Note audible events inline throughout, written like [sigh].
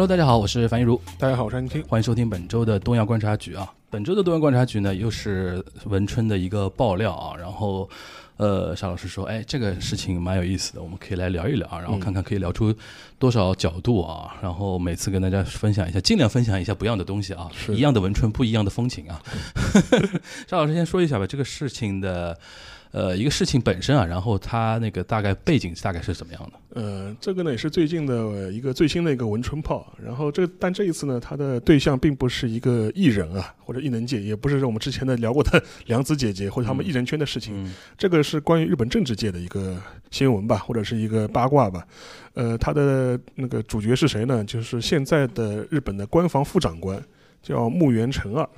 Hello，大家好，我是樊一茹，大家好，我是安听。欢迎收听本周的东亚观察局啊。本周的东亚观察局呢，又是文春的一个爆料啊。然后，呃，沙老师说，哎，这个事情蛮有意思的，我们可以来聊一聊啊，然后看看可以聊出多少角度啊。然后每次跟大家分享一下，尽量分享一下不一样的东西啊，一样的文春，不一样的风情啊。[laughs] 沙老师先说一下吧，这个事情的。呃，一个事情本身啊，然后它那个大概背景大概是怎么样的？呃，这个呢也是最近的一个最新的一个文春炮。然后这但这一次呢，它的对象并不是一个艺人啊，或者艺能界，也不是我们之前的聊过的良子姐姐或者他们艺人圈的事情。嗯这个是关于日本政治界的一个新闻吧，或者是一个八卦吧。呃，它的那个主角是谁呢？就是现在的日本的官房副长官，叫木原诚二，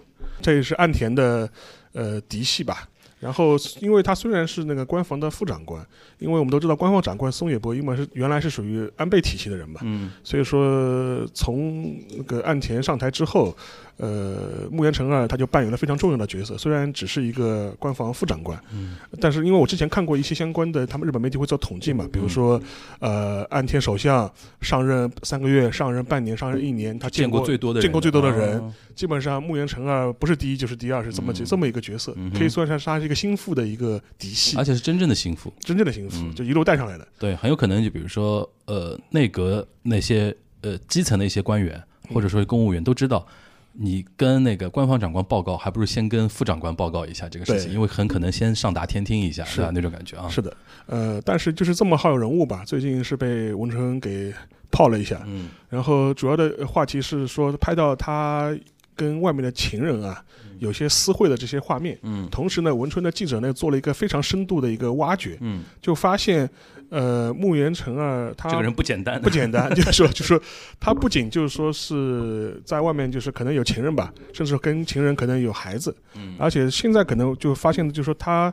这也是岸田的呃嫡系吧。然后，因为他虽然是那个官房的副长官，因为我们都知道官方长官松野博一嘛是原来是属于安倍体系的人嘛，嗯。所以说从那个岸田上台之后，呃，木原诚二他就扮演了非常重要的角色，虽然只是一个官房副长官，嗯但是因为我之前看过一些相关的，他们日本媒体会做统计嘛，比如说，呃，岸田首相上任三个月、上任半年、上任一年，他见过过最多的，见过最多的人哦基本上木原诚二不是第一就是第二，是这么、嗯这么一个角色，嗯可以算上他是一个心腹的一个嫡系而，且是真正的心腹。真正的心腹，嗯就一路带上来的。对，很有可能就比如说，呃，内阁那些呃基层的一些官员，或者说公务员都知道，你跟那个官方长官报告，还不如先跟副长官报告一下这个事情，因为很可能先上达天听一下，是。是吧？那种感觉啊。是的，呃，但是就是这么好有人物吧，最近是被文成给泡了一下，嗯。然后主要的话题是说拍到他跟外面的情人啊有些私会的这些画面。嗯。同时呢，文春的记者呢做了一个非常深度的一个挖掘，嗯，就发现，呃，穆元成啊他这个人不简单，不简单，[laughs] 就是说，就是说，他不仅就是说是在外面就是可能有情人吧，甚至跟情人可能有孩子，嗯。而且现在可能就发现的就是说他，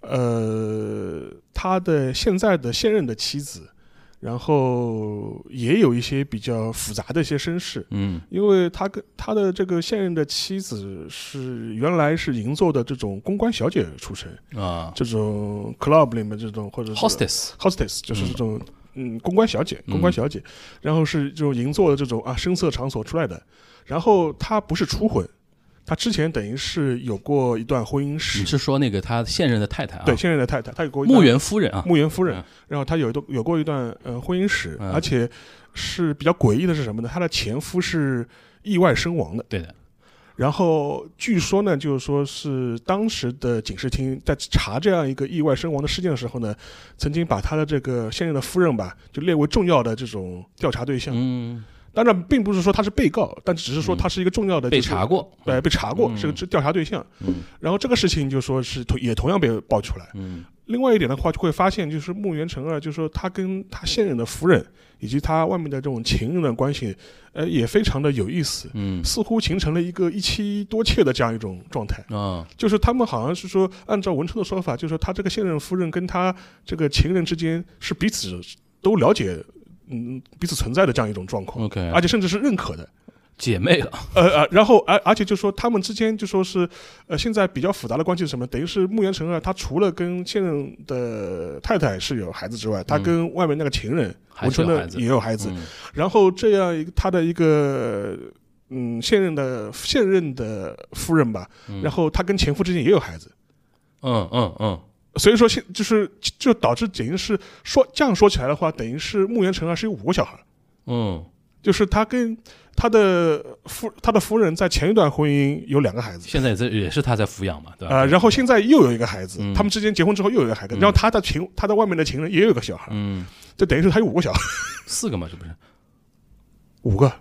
呃，他的现在的现任的妻子，然后也有一些比较复杂的一些身世。嗯。因为他跟他的这个现任的妻子是原来是银座的这种公关小姐出身，啊。这种 club 里面这种或者是，hostess，hostess 就是这种嗯公关小姐，嗯。公关小姐，然后是这种银座的这种啊声色场所出来的，然后他不是初婚，她之前等于是有过一段婚姻史，你是说那个他现任的太太啊？对，现任的太太，他有过一段木原夫人啊，木原夫人嗯，然后他有一段有过一段呃婚姻史，嗯而且是比较诡异的是什么呢？他的前夫是意外身亡的。对的，然后据说呢，就是说是当时的警视厅在查这样一个意外身亡的事件的时候呢，曾经把他的这个现任的夫人吧，就列为重要的这种调查对象。嗯，当然，并不是说他是被告，但只是说他是一个重要的、被就是查过，对，被查过，嗯。是个调查对象。嗯。然后这个事情就说是同也同样被爆出来。嗯。另外一点的话，就会发现就是木原成二，就是说他跟他现任的夫人以及他外面的这种情人的关系，呃，也非常的有意思。嗯。似乎形成了一个一妻多妾的这样一种状态，啊。就是他们好像是说，按照文春的说法，就是说他这个现任夫人跟他这个情人之间是彼此都了解，嗯，彼此存在的这样一种状况，，OK，而且甚至是认可的，姐妹了，呃呃，然后而而且就说他们之间就说是，呃，现在比较复杂的关系是什么？等于是木原成二他除了跟现任的太太是有孩子之外，他跟外面那个情人嗯。还文春的也有孩子，嗯。然后这样一个他的一个嗯现任的现任的夫人吧，嗯。然后他跟前夫之间也有孩子，嗯嗯嗯，所以说现就是就导致等于是说这样说起来的话，等于是木原诚二是有五个小孩，嗯。就是他跟他的夫他的夫人在前一段婚姻有两个孩子。现在这也是他在抚养嘛，对吧？呃，然后现在又有一个孩子，嗯。他们之间结婚之后又有一个孩子，嗯。然后他的情，他的外面的情人也有一个小孩，嗯，就等于是他有五个小孩，四个嘛，这不是？五个，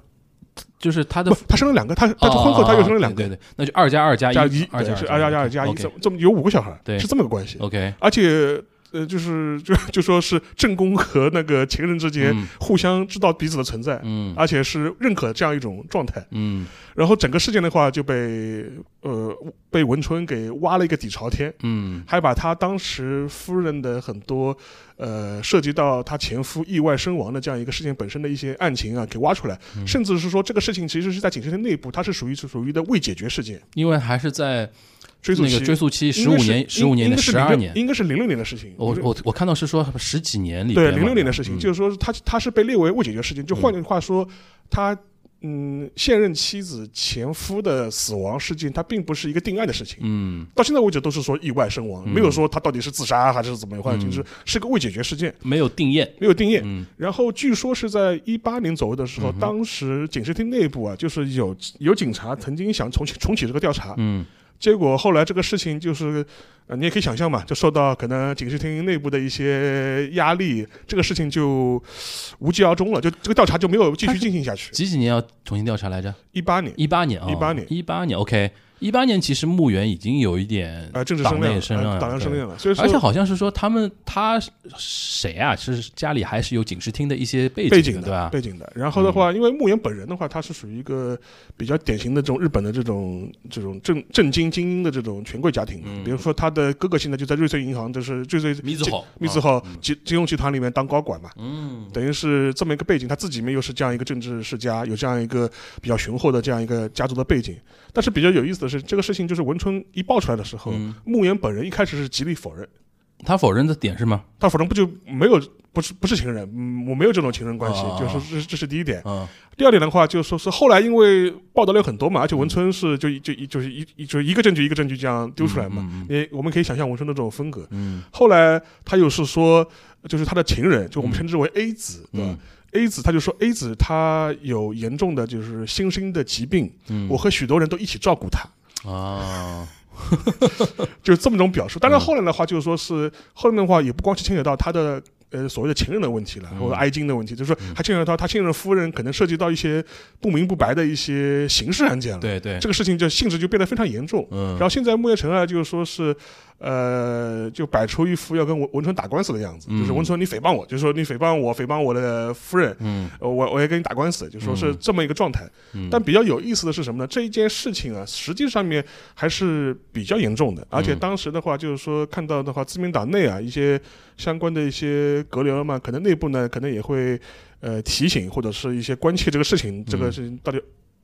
就是他的，他生了两个，他他婚后他又生了两个，对对对，那就二加二加加一，二加二加二加一，OK。这么这么有五个小孩，对。是这么个关系。OK，而且呃，就是就就说是正宫和那个情人之间嗯。互相知道彼此的存在，嗯。而且是认可这样一种状态。嗯。然后整个事件的话就被呃被文春给挖了一个底朝天，嗯。还把他当时夫人的很多呃涉及到他前夫意外身亡的这样一个事件本身的一些案情啊给挖出来，嗯。甚至是说这个事情其实是在警视厅内部，它是属于是属于的未解决事件，因为还是在追诉期那个追溯期十五年、十五年的应该是06十二年。应该是零六年的事情。我我我看到是说十几年里对零六年的事情，嗯就是说他他是被列为未解决事件，就换句话说，他嗯现任妻子前夫的死亡事件，它并不是一个定案的事情。嗯到现在为止都是说意外身亡，嗯没有说他到底是自杀还是怎么样，嗯就是是个未解决事件，没有定验。没有定验。嗯然后据说是在一八年左右的时候，嗯当时警视厅内部啊，就是有有警察曾经想重启重启这个调查，嗯结果后来这个事情就是，呃，你也可以想象嘛，就受到可能警视厅内部的一些压力，这个事情就无疾而终了，就这个调查就没有继续进行下去。几几年要重新调查来着？一八年，一八年啊，一八年一八年。OK，一八年其实墓园已经有一点呃，政治党声量了，内声量了，呃党员声对量了，所以而且好像是说他们他谁啊？是家里还是有警视厅的一些背背景景的，对吧？背景的。然后的话，因为牧原本人的话，他是属于一个比较典型的这种日本的这种这种正正经精英的这种权贵家庭。嗯比如说他的哥哥现在就在瑞穗银行，就是瑞穗密字号，密字号嗯金金融集团里面当高管嘛。嗯等于是这么一个背景，他自己面又是这样一个政治世家，有这样一个比较雄厚的这样一个家族的背景。但是比较有意思的是，这个事情就是文春一爆出来的时候，嗯，牧原本人一开始是极力否认，他否认的点是吗？他否认不就没有不是不是情人，嗯，我没有这种情人关系，哦就是这是这是第一点。嗯第二点的话，就说是后来因为报道量很多嘛，而且文春是就就一就是一一就是一个证据一个证据这样丢出来嘛，嗯也我们可以想象文春的这种风格。嗯后来他又是说，就是他的情人，就我们称之为 A 子，对吧嗯？A 子他就说 A 子他有严重的就是心身的疾病，嗯，我和许多人都一起照顾他，啊，[laughs] 就是这么种表述。嗯当然后来的话，就是说是后面的话也不光是牵扯到他的。呃，所谓的情人的问题了，嗯。或者哀金的问题，就是说他牵扯到他现任夫人可能涉及到一些不明不白的一些刑事案件了。对对，这个事情就性质就变得非常严重。嗯，然后现在木叶城啊，就是说是，呃，就摆出一副要跟文文春打官司的样子，嗯。就是文春你诽谤我，就是说你诽谤我，诽谤我的夫人，嗯。呃我我也跟你打官司，就说是嗯。这么一个状态。嗯，但比较有意思的是什么呢？这一件事情啊，实际上面还是比较严重的，而且嗯。当时的话，就是说看到的话，自民党内啊一些相关的一些阁僚嘛，可能内部呢可能也会呃提醒或者是一些关切这个事情，这个嗯。事情到底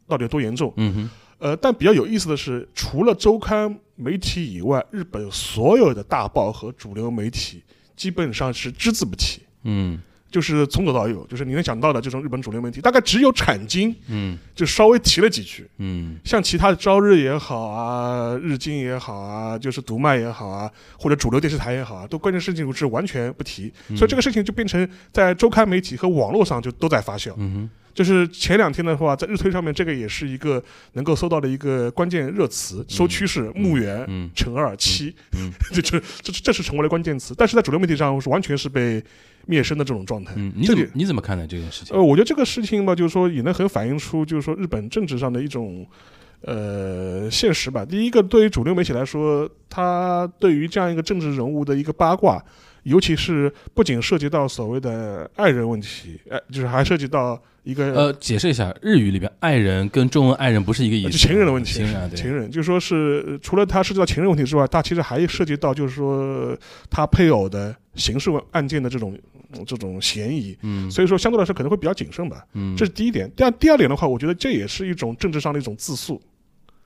到底有多严重。嗯哼，呃，但比较有意思的是，除了周刊媒体以外，日本所有的大报和主流媒体基本上是只字不提，嗯就是从左到右，就是你能想到的这种日本主流媒体，大概只有产经嗯。就稍微提了几句，嗯。像其他的朝日也好啊，日经也好啊，就是读卖也好啊，或者主流电视台也好啊，都关键事情是完全不提，嗯。所以这个事情就变成在周刊媒体和网络上就都在发酵。嗯哼，就是前两天的话，在日推上面，这个也是一个能够搜到的一个关键热词，搜趋势墓园。嗯。乘二七，嗯。[laughs] 这这这这是成为了关键词，但是在主流媒体上是完全是被灭生的这种状态。嗯，你怎么你怎么看待这件事情呃，？我觉得这个事情吧，就是说也能很反映出，就是说日本政治上的一种呃现实吧。第一个，对于主流媒体来说，他对于这样一个政治人物的一个八卦，尤其是不仅涉及到所谓的爱人问题，哎、就是还涉及到一个呃，解释一下，日语里边爱人跟中文爱人不是一个意思，就情人的问题，情人啊，对，情人，就说是呃除了他涉及到情人问题之外，他其实还涉及到就是说他配偶的刑事案件的这种这种嫌疑，嗯所以说相对来说可能会比较谨慎吧。嗯，这是第一点。第二第二点的话，我觉得这也是一种政治上的一种自诉，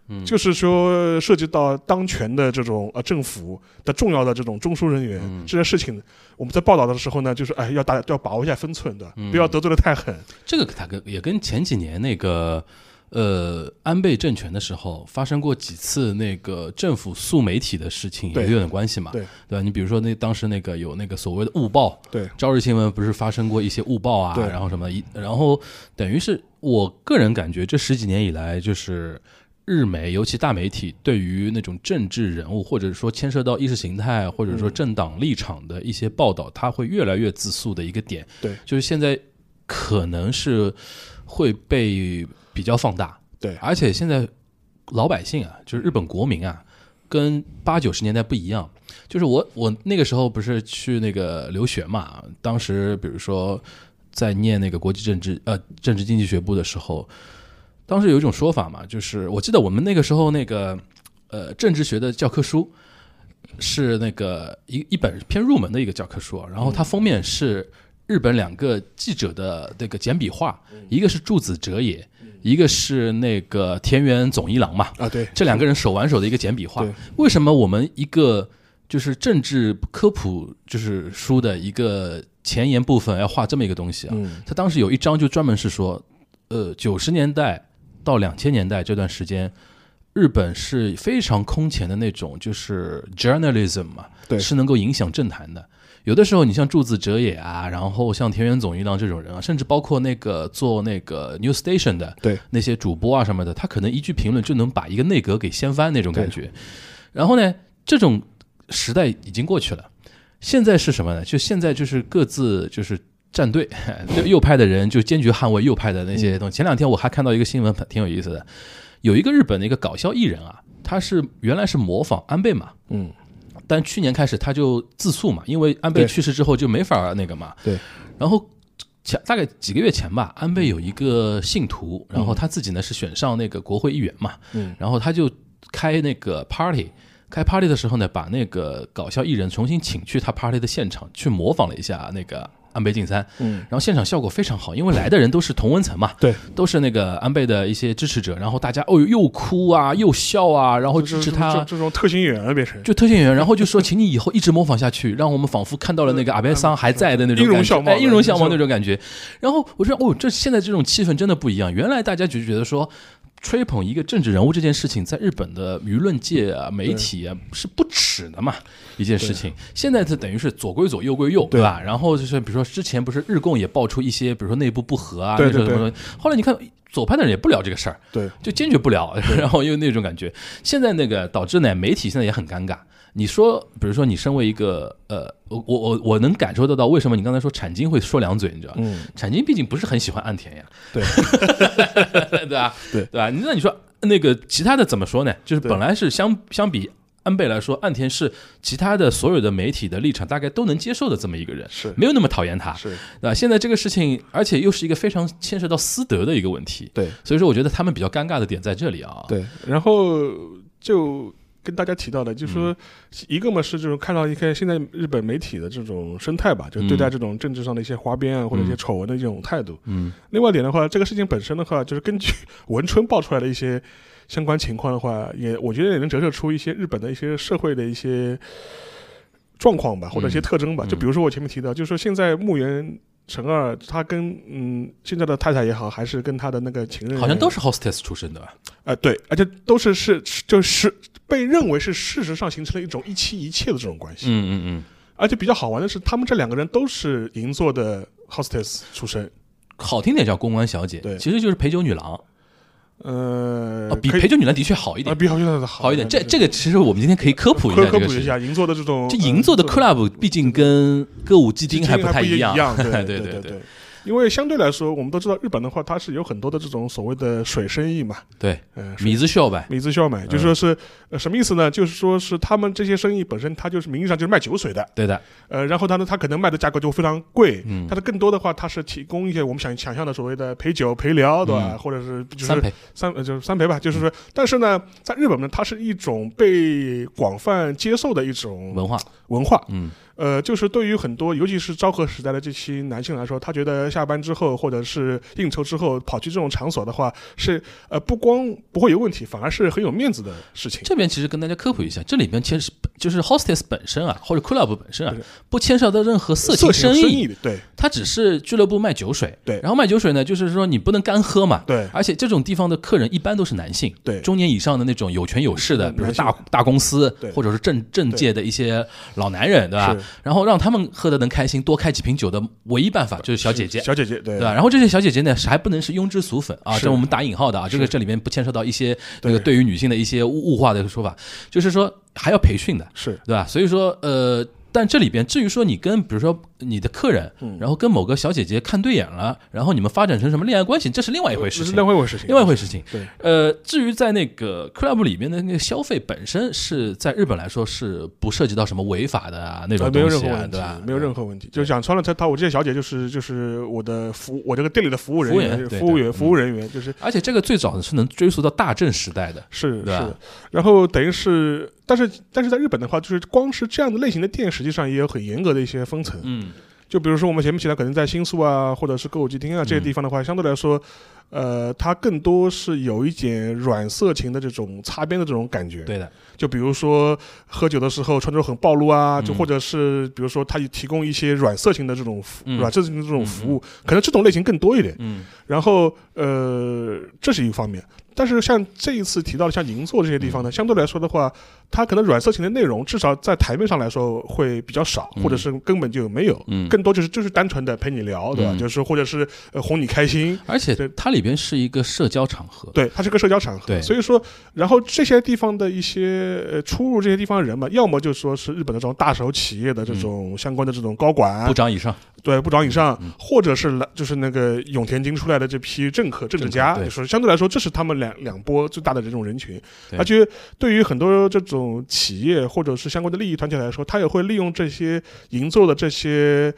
嗯就是说涉及到当权的这种呃政府的重要的这种中枢人员、嗯这件事情，我们在报道的时候呢，就是哎要大要把握一下分寸的，嗯不要得罪的太狠。这个他跟也跟前几年那个呃安倍政权的时候发生过几次那个政府诉媒体的事情也对有点关系嘛，对吧？你比如说那当时那个有那个所谓的误报，对朝日新闻不是发生过一些误报啊，然后什么一，然后等于是我个人感觉这十几年以来就是。日媒，尤其大媒体，对于那种政治人物，或者说牵涉到意识形态，或者说政党立场的一些报道，它会越来越自诉的一个点。对，就是现在可能是会被比较放大。对而且现在老百姓啊，就是日本国民啊，跟八九十年代不一样。就是我我那个时候不是去那个留学嘛，当时比如说在念那个国际政治呃政治经济学部的时候，当时有一种说法嘛，就是我记得我们那个时候那个呃政治学的教科书是那个一一本偏入门的一个教科书啊，然后它封面是日本两个记者的那个简笔画，一个是柱子哲也，一个是那个田园总一郎嘛，啊，对，这两个人手挽手的一个简笔画。为什么我们一个就是政治科普就是书的一个前言部分要画这么一个东西啊？嗯。他当时有一章就专门是说，呃，九十年代到两千年代这段时间，日本是非常空前的那种就是 journalism 嘛，对是能够影响政坛的。有的时候，你像柱子哲也啊，然后像田园总一郎这种人啊，甚至包括那个做那个 New Station 的，对那些主播啊什么的，他可能一句评论就能把一个内阁给掀翻那种感觉。然后呢，这种时代已经过去了，现在是什么呢？就现在就是各自就是站队，[laughs] 右派的人就坚决捍卫右派的那些东西。前两天我还看到一个新闻，挺有意思的，有一个日本的一个搞笑艺人啊，他是原来是模仿安倍嘛，嗯，但去年开始他就自诉嘛，因为安倍去世之后就没法那个嘛。对。然后前大概几个月前吧，安倍有一个信徒，然后他自己呢是选上那个国会议员嘛，嗯，然后他就开那个 party。开 party 的时候呢，把那个搞笑艺人重新请去他 party 的现场，去模仿了一下那个安倍晋三，嗯，然后现场效果非常好，因为来的人都是同温层嘛，对，都是那个安倍的一些支持者，然后大家哦又哭啊又笑啊，然后支持他，这这种特型演员了变成，就特型演员，然后就说，请你以后一直模仿下去，让我们仿佛看到了那个阿贝桑还在的那种感觉，音容笑貌哎，音容笑貌那种。感觉。然后我说，哦，这现在这种气氛真的不一样。原来大家就觉得说，吹捧一个政治人物这件事情，在日本的舆论界啊、媒体啊是不耻的嘛一件事情。现在它等于是左归左，右归右，对吧？然后就是比如说之前不是日共也爆出一些，比如说内部不和啊，对对对那种什么。后来你看左派的人也不聊这个事儿，对，就坚决不聊，[laughs] 然后又那种感觉。现在那个导致呢，媒体现在也很尴尬。你说，比如说你身为一个呃，我我我我能感受得到，为什么你刚才说产经会说两嘴，你知道产经毕竟不是很喜欢岸田呀，对，[laughs] 对吧？对对吧？那你说那个其他的怎么说呢？就是本来是相相比安倍来说，岸田是其他的所有的媒体的立场大概都能接受的这么一个人，是没有那么讨厌他，是，对吧？现在这个事情，而且又是一个非常牵涉到私德的一个问题，对所以说我觉得他们比较尴尬的点在这里啊。对，然后就跟大家提到的，就是说一个嘛是这种看到一个现在日本媒体的这种生态吧，就对待这种政治上的一些花边啊或者一些丑闻的一种态度。嗯。另外一点的话，这个事情本身的话，就是根据 [laughs] 文春爆出来的一些相关情况的话，也我觉得也能折射出一些日本的一些社会的一些状况吧，或者一些特征吧。嗯就比如说我前面提到，就是说现在木原成二他跟嗯现在的太太也好，还是跟他的那个情人，好像都是 hostess 出身的吧？呃对，而且都是是就是被认为是事实上形成了一种一妻一妾的这种关系。嗯嗯嗯而且比较好玩的是，他们这两个人都是银座的 hostess 出身。嗯，好听点叫公关小姐，对其实就是陪酒女郎呃，啊，比陪酒女郎的确好一啊，点，比好像的好一点。这这个其实我们今天可以科普一下。科科普一下，银座的这种这银座的呃 club 毕竟跟歌舞伎町还不太一样，对 [laughs] 对对对因为相对来说，我们都知道日本的话，它是有很多的这种所谓的水生意嘛，对，呃，米字秀呗，米字销嗯买，就说是呃什么意思呢？就是说是他们这些生意本身，它就是名义上就是卖酒水的，对的，呃，然后它呢，它可能卖的价格就非常贵，嗯它的更多的话，它是提供一些我们想想象的所谓的陪酒陪聊，对吧？嗯或者是就是三陪，三呃就是三陪吧，就是说，但是呢，在日本呢，它是一种被广泛接受的一种文化，文化，嗯呃，就是对于很多，尤其是昭和时代的这些男性来说，他觉得下班之后或者是应酬之后跑去这种场所的话，是呃不光不会有问题，反而是很有面子的事情。这边其实跟大家科普一下，这里边其实就是 hostess 本身啊，或者 club 本身啊，不牵涉到任何色情生生意，的，对它只是俱乐部卖酒水。对然后卖酒水呢，就是说你不能干喝嘛。对而且这种地方的客人一般都是男性，对中年以上的那种有权有势的，嗯比如说大大公司对或者是政政界的一些老男人，对吧是？然后让他们喝的能开心，多开几瓶酒的唯一办法就是小姐姐。小姐姐，对对吧？然后这些小姐姐呢，是还不能是庸脂俗粉啊，是这我们打引号的啊，这个这里面不牵涉到一些那个对对于女性的一些物物化的说法，就是说还要培训的，是对吧？所以说，呃，但这里边至于说你跟比如说你的客人，嗯然后跟某个小姐姐看对眼了，然后你们发展成什么恋爱关系，这是另外一回事这是情。另外一回事情，另外一回事情。对，呃，至于在那个 club 里面的那个消费本身是在日本来说是不涉及到什么违法的啊那种呃没有东西啊，任何问题对吧？，没有任何问题。就讲穿了，他他我这些小姐就是就是我的服我这个店里的服务人员服务员服务人员就是而且这个最早是能追溯到大正时代的，是是，然后等于是，但是但是在日本的话，就是光是这样的类型的店，实际上也有很严格的一些分层。嗯，就比如说我们前面提到，可能在新宿啊，或者是歌舞伎町啊这些嗯。地方的话，相对来说，呃，它更多是有一点软色情的这种擦边的这种感觉。对的，就比如说喝酒的时候穿着很暴露啊，就嗯或者是比如说他提供一些软色情的这种服嗯。软色情的这种服务，可能这种类型更多一点。嗯。然后呃，这是一方面。但是像这一次提到的像银座这些地方呢，相对来说的话，它可能软色情的内容至少在台面上来说会比较少，嗯。或者是根本就没有。嗯，更多就是就是单纯的陪你聊，对吧？嗯。就是或者是呃哄你开心，而且对。它里边是一个社交场合，对，它是个社交场合，对。所以说，然后这些地方的一些呃出入这些地方的人嘛，要么就说是日本的这种大手企业的这种相关的这种高管，部长以上，对部长以上，嗯。或者是来就是那个永田京出来的这批政客、政治家，就是相对来说，这是他们两两波最大的这种人群。对。而且对于很多这种企业或者是相关的利益团体来说，他也会利用这些营造的这些。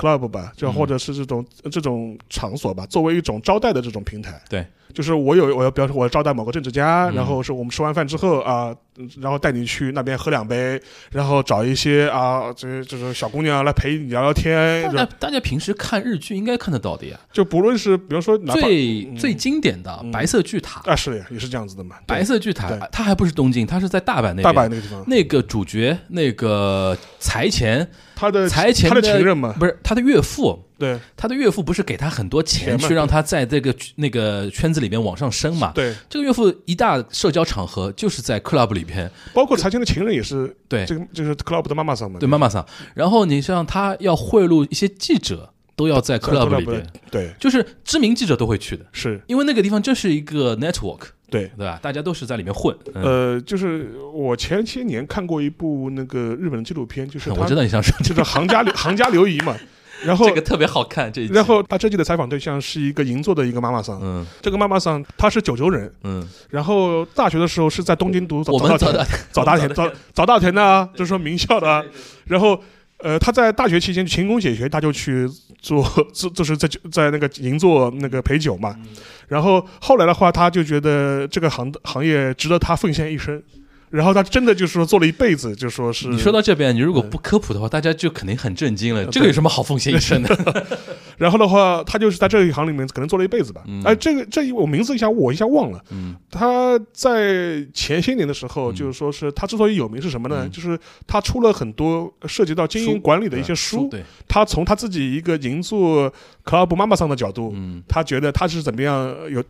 Club 吧，就嗯或者是这种、这种场所吧，作为一种招待的这种平台。对，就是我有我要，比方说我要招待某个政治家，嗯然后是我们吃完饭之后啊、嗯然后带你去那边喝两杯，然后找一些啊，这这种小姑娘来陪你聊聊天，大家大家平时看日剧应该看得到的呀。就不论是比如说最最经典的嗯白色巨塔，啊是呀，也是这样子的嘛，白色巨塔对，它还不是东京，它是在大阪那边。大阪那个地方，那个主角，那个财前，他的财前他的情人嘛，不是他的岳父，对。他的岳父不是给他很多钱去让他在这个那个圈子里面往上升嘛？对，这个岳父一大社交场合就是在 club 里边，包括财前的情人也是对这个就是 club 的妈妈桑嘛，对妈妈桑。然后你像他要贿赂一些记者，都要在在 club 里边，对。就是知名记者都会去的，是，因为那个地方就是一个 network，对。对吧？大家都是在里面混。嗯、呃，就是我前些年看过一部那个日本的纪录片，就是 [laughs] 我知道你想说就是行家行家刘 [laughs] 仪嘛，然后这个特别好看，这然后他这季的采访对象是一个银座的一个妈妈桑，嗯这个妈妈桑她是九州人，嗯，然后大学的时候是在东京读早我们早早稻田早大田 [laughs] 早早大田的啊，就是说名校的啊，然后。呃，他在大学期间勤工俭学，他就去做，做就是在在那个银座那个陪酒嘛。然后后来的话，他就觉得这个行行业值得他奉献一生。然后他真的就是说做了一辈子，就说是你说到这边，你如果不科普的话，大家就肯定很震惊了。呃这个有什么好奉献一生的？[laughs] 然后的话，他就是在这一行里面可能做了一辈子吧。嗯哎、这个这一我名字一下我一下忘了。嗯他在前些年的时候，嗯就是说是他之所以有名是什么呢？嗯就是他出了很多涉及到经营管理的一些书。对，他从他自己一个银座 club 妈妈桑的角度，嗯他觉得他是怎么样有，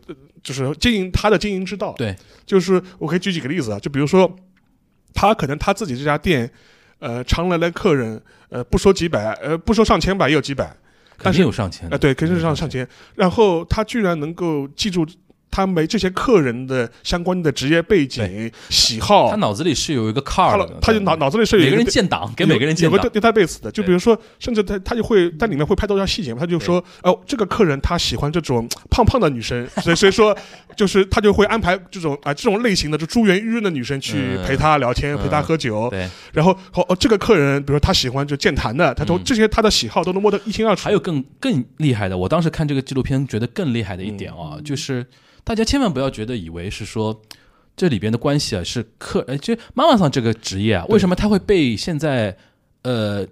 就是经营他的经营之道。对，就是我可以举几个例子啊，就比如说，他可能他自己这家店，呃，常来的客人，呃，不说几百，呃，不说上千吧，也有几百，肯但是定有上千啊、对，肯定是上上千。然后他居然能够记住他们这些客人的相关的职业背景、喜好他，脑子里是有一个 card 的，他就脑脑子里是有每个人建档，给每个人建档有个。database 的，就比如说，甚至他他就会在里面会拍到一些细节嘛，他就说，哦，这个客人他喜欢这种胖胖的女生，所以所以说，就是他就会安排这种啊、这种类型的，就珠圆玉润的女生去嗯陪他聊天，嗯陪他喝酒，对，然后哦哦，这个客人，比如说他喜欢就健谈的，他都、嗯这些他的喜好都能摸得一清二楚。还有更更厉害的，我当时看这个纪录片觉得更厉害的一点啊，嗯就是大家千万不要觉得以为是说这里边的关系啊是客，呃，就妈妈桑这个职业啊，为什么他会被现在呃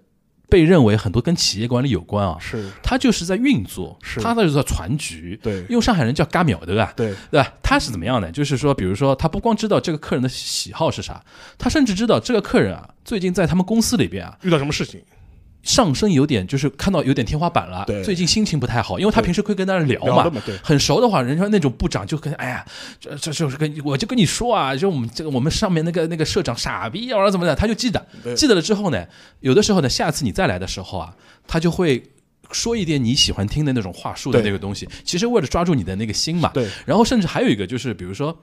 被认为很多跟企业管理有关啊？是他就是在运作，是他那就是在传局。对用上海人叫嘎秒对吧？对对吧？他是怎么样的？就是说，比如说，他不光知道这个客人的喜好是啥，他甚至知道这个客人啊，最近在他们公司里边啊，遇到什么事情，上升有点，就是看到有点天花板了对，最近心情不太好，因为他平时会跟大家聊嘛很熟的话，人家那种部长就跟哎呀，这这就是跟我就跟你说啊，就我们这个我们上面那个那个社长傻逼啊，怎么的，他就记得，记得了之后呢，有的时候呢，下次你再来的时候啊，他就会说一点你喜欢听的那种话术的那个东西，其实为了抓住你的那个心嘛。对。然后甚至还有一个就是，比如说，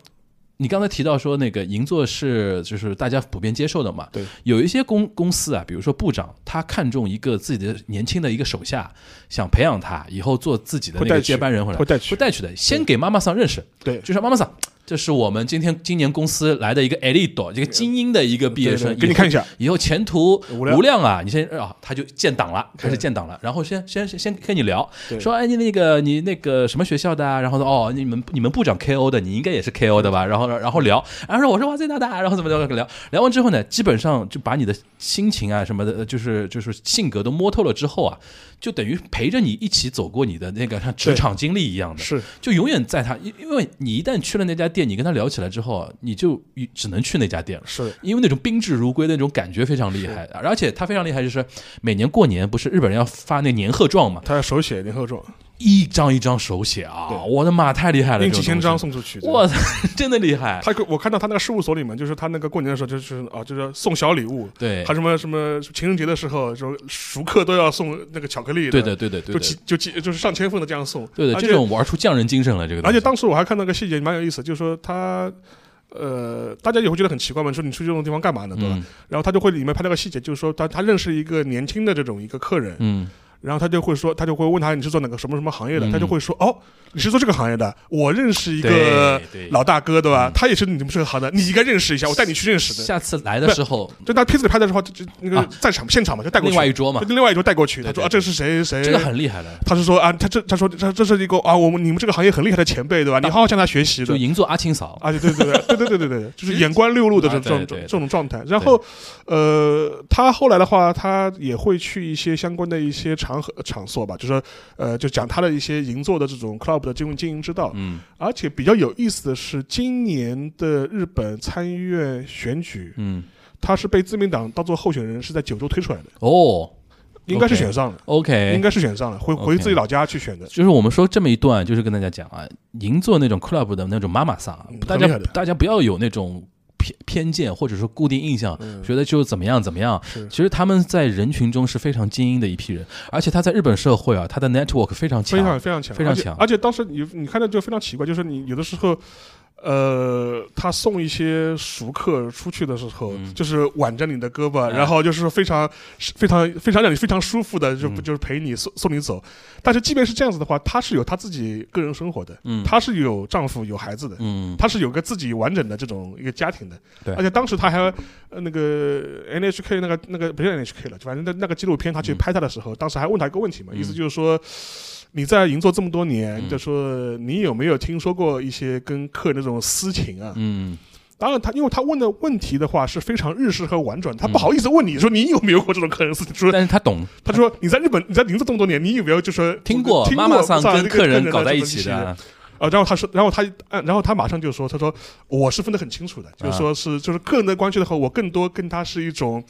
你刚才提到说那个银座是就是大家普遍接受的嘛？对，有一些公公司啊，比如说部长，他看中一个自己的年轻的一个手下，想培养他以后做自己的那个接班人或者，会带去会带去的。先给妈妈桑认识，对就说妈妈桑，这是我们今天今年公司来的一个 elite，这个精英的一个毕业生，给你看一下，以后前途无量。啊！你先啊，他就建档了，开始建档了，然后先先先先跟你聊，说哎你那个你那个什么学校的啊？然后说哦你们你们部长 KO 的，你应该也是 KO 的吧？然后然后聊，然后说我是哇塞大大，然后怎么怎么聊，聊完之后呢，基本上就把你的心情啊什么的，呃就是就是性格都摸透了之后啊，就等于陪着你一起走过你的那个像职场经历一样的，是。就永远在他，因因为你一旦去了那家店，你跟他聊起来之后啊，你就只能去那家店了。是。因为那种宾至如归的那种感觉非常厉害，而且他非常厉害，就是每年过年不是日本人要发那年贺状嘛，他要手写年贺状，一张一张手写啊，对。我的妈，太厉害了，印几千张送出去。哇塞，真的厉害，他我看到他那个事务所里面，就是他那个过年的时候，就是啊，就是送小礼物，对。还，什么什么情人节的时候，就熟客都要送那个巧克力，对的，对的，对的。就几，就几就是上千份的这样送，对的，而且这种玩出匠人精神了，这个，而且当时我还看到个细节蛮有意思，就是说他。呃，大家也会觉得很奇怪嘛，说你去这种地方干嘛呢，对吧？嗯。然后他就会里面拍那个细节，就是说他他认识一个年轻的这种一个客人，嗯然后他就会说，他就会问他你是做哪个什么什么行业的，嗯他就会说哦，你是做这个行业的，我认识一个老大哥，对吧？嗯他也是你们这个行的，你应该认识一下，我带你去认识的。下次来的时候，就他片子里拍的时候，就就那个啊在场现场嘛，就带过去，另外一桌嘛就，另外一桌带过去。他说啊，这是谁谁？这个很厉害的，他是说啊，他这他说这这是一个啊，我们你们这个行业很厉害的前辈，对吧？你好好向他学习的。就银座阿青嫂，啊，对对对对对对对对对，就是眼观六路的这这种这种状态。然后，呃，他后来的话，他也会去一些相关的一些场合场所吧，就说呃，就讲他的一些银座的这种 club 的经经营之道。嗯。而且比较有意思的是，今年的日本参议院选举，嗯，他是被自民党当做候选人，是在九州推出来的，哦。应该是选上了，，OK，应该是选上了，回回自己老家去选的。就是我们说这么一段，就是跟大家讲啊，银座那种 club 的那种妈妈桑大家大家不要有那种偏偏见或者说固定印象，嗯觉得就怎么样怎么样。其实他们在人群中是非常精英的一批人，而且他在日本社会啊，他的 network 非常强，非常非常强，非常强而且当时你你看到就非常奇怪，就是你有的时候。呃，他送一些熟客出去的时候，嗯。就是挽着你的胳膊，哎。然后就是非常、非常、非常让你非常舒服的，就、嗯。就是陪你送送你走。但是即便是这样子的话，他是有他自己个人生活的，嗯。他是有丈夫有孩子的，嗯，他是有个自己完整的这种一个家庭的。对。而且当时他还呃那个 NHK 那个那个不是 NHK 了，反正那那个纪录片他去嗯。拍他的时候，当时还问他一个问题嘛，嗯。意思就是说。你在银座这么多年，嗯。就说你有没有听说过一些跟客人那种私情啊？嗯。当然他，因为他问的问题的话是非常日式和婉转，他嗯。不好意思问你说你有没有过这种客人私情，说但是他懂，他说你在日本你在银座这么多年，你有没有就说听过听妈妈桑跟客人搞在一起的，啊，然后他说，然后他，啊然后他马上就说，他说我是分得很清楚的，啊就是说是就是个人的关系的话，我更多跟他是一种，